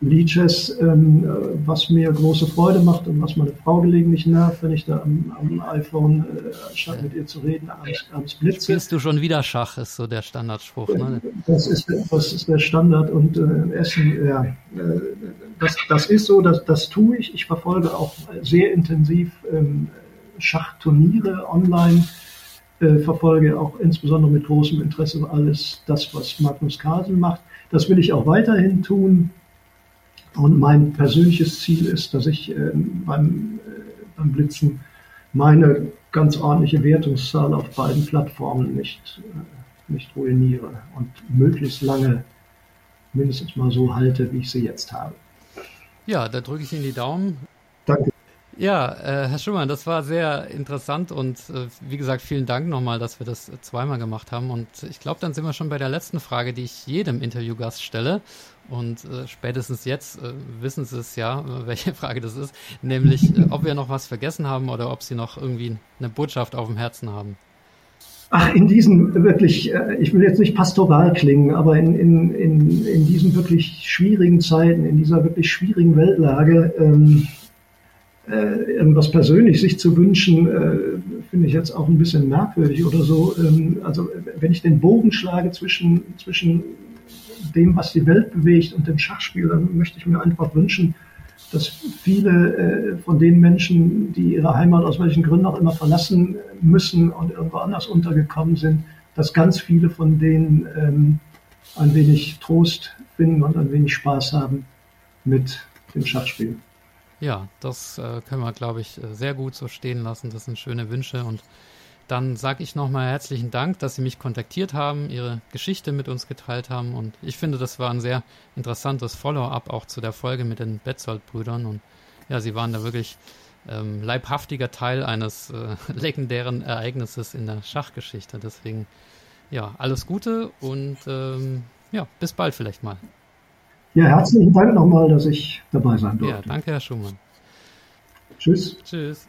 Leeches, ähm, was mir große Freude macht und was meine Frau gelegentlich nervt, wenn ich da am, am iPhone, äh, statt mit ihr zu reden, abends, abends blitze. Spielst du schon wieder Schach, ist so der Standardspruch. Ne? Das, ist, das ist der Standard und äh, Essen, ja, äh, das, das ist so, das, das tue ich. Ich verfolge auch sehr intensiv ähm, Schachturniere online, äh, verfolge auch insbesondere mit großem Interesse alles das, was Magnus Carlsen macht. Das will ich auch weiterhin tun. Und mein persönliches Ziel ist, dass ich äh, beim, äh, beim Blitzen meine ganz ordentliche Wertungszahl auf beiden Plattformen nicht, äh, nicht ruiniere und möglichst lange mindestens mal so halte, wie ich sie jetzt habe. Ja, da drücke ich Ihnen die Daumen. Danke. Ja, äh, Herr Schumann, das war sehr interessant und äh, wie gesagt, vielen Dank nochmal, dass wir das zweimal gemacht haben. Und ich glaube, dann sind wir schon bei der letzten Frage, die ich jedem Interviewgast stelle. Und äh, spätestens jetzt äh, wissen Sie es ja, äh, welche Frage das ist, nämlich äh, ob wir noch was vergessen haben oder ob Sie noch irgendwie eine Botschaft auf dem Herzen haben. Ach, in diesen wirklich, äh, ich will jetzt nicht pastoral klingen, aber in, in, in, in diesen wirklich schwierigen Zeiten, in dieser wirklich schwierigen Weltlage, ähm, äh, irgendwas persönlich sich zu wünschen, äh, finde ich jetzt auch ein bisschen merkwürdig oder so. Ähm, also wenn ich den Bogen schlage zwischen, zwischen dem, was die Welt bewegt und dem Schachspiel, dann möchte ich mir einfach wünschen, dass viele äh, von den Menschen, die ihre Heimat aus welchen Gründen auch immer verlassen müssen und irgendwo anders untergekommen sind, dass ganz viele von denen ähm, ein wenig Trost finden und ein wenig Spaß haben mit dem Schachspiel. Ja, das äh, können wir, glaube ich, äh, sehr gut so stehen lassen. Das sind schöne Wünsche und dann sage ich nochmal herzlichen Dank, dass Sie mich kontaktiert haben, Ihre Geschichte mit uns geteilt haben. Und ich finde, das war ein sehr interessantes Follow-up auch zu der Folge mit den Betzold-Brüdern. Und ja, Sie waren da wirklich ähm, leibhaftiger Teil eines äh, legendären Ereignisses in der Schachgeschichte. Deswegen, ja, alles Gute und ähm, ja, bis bald vielleicht mal. Ja, herzlichen Dank nochmal, dass ich dabei sein durfte. Ja, danke, Herr Schumann. Tschüss. Tschüss.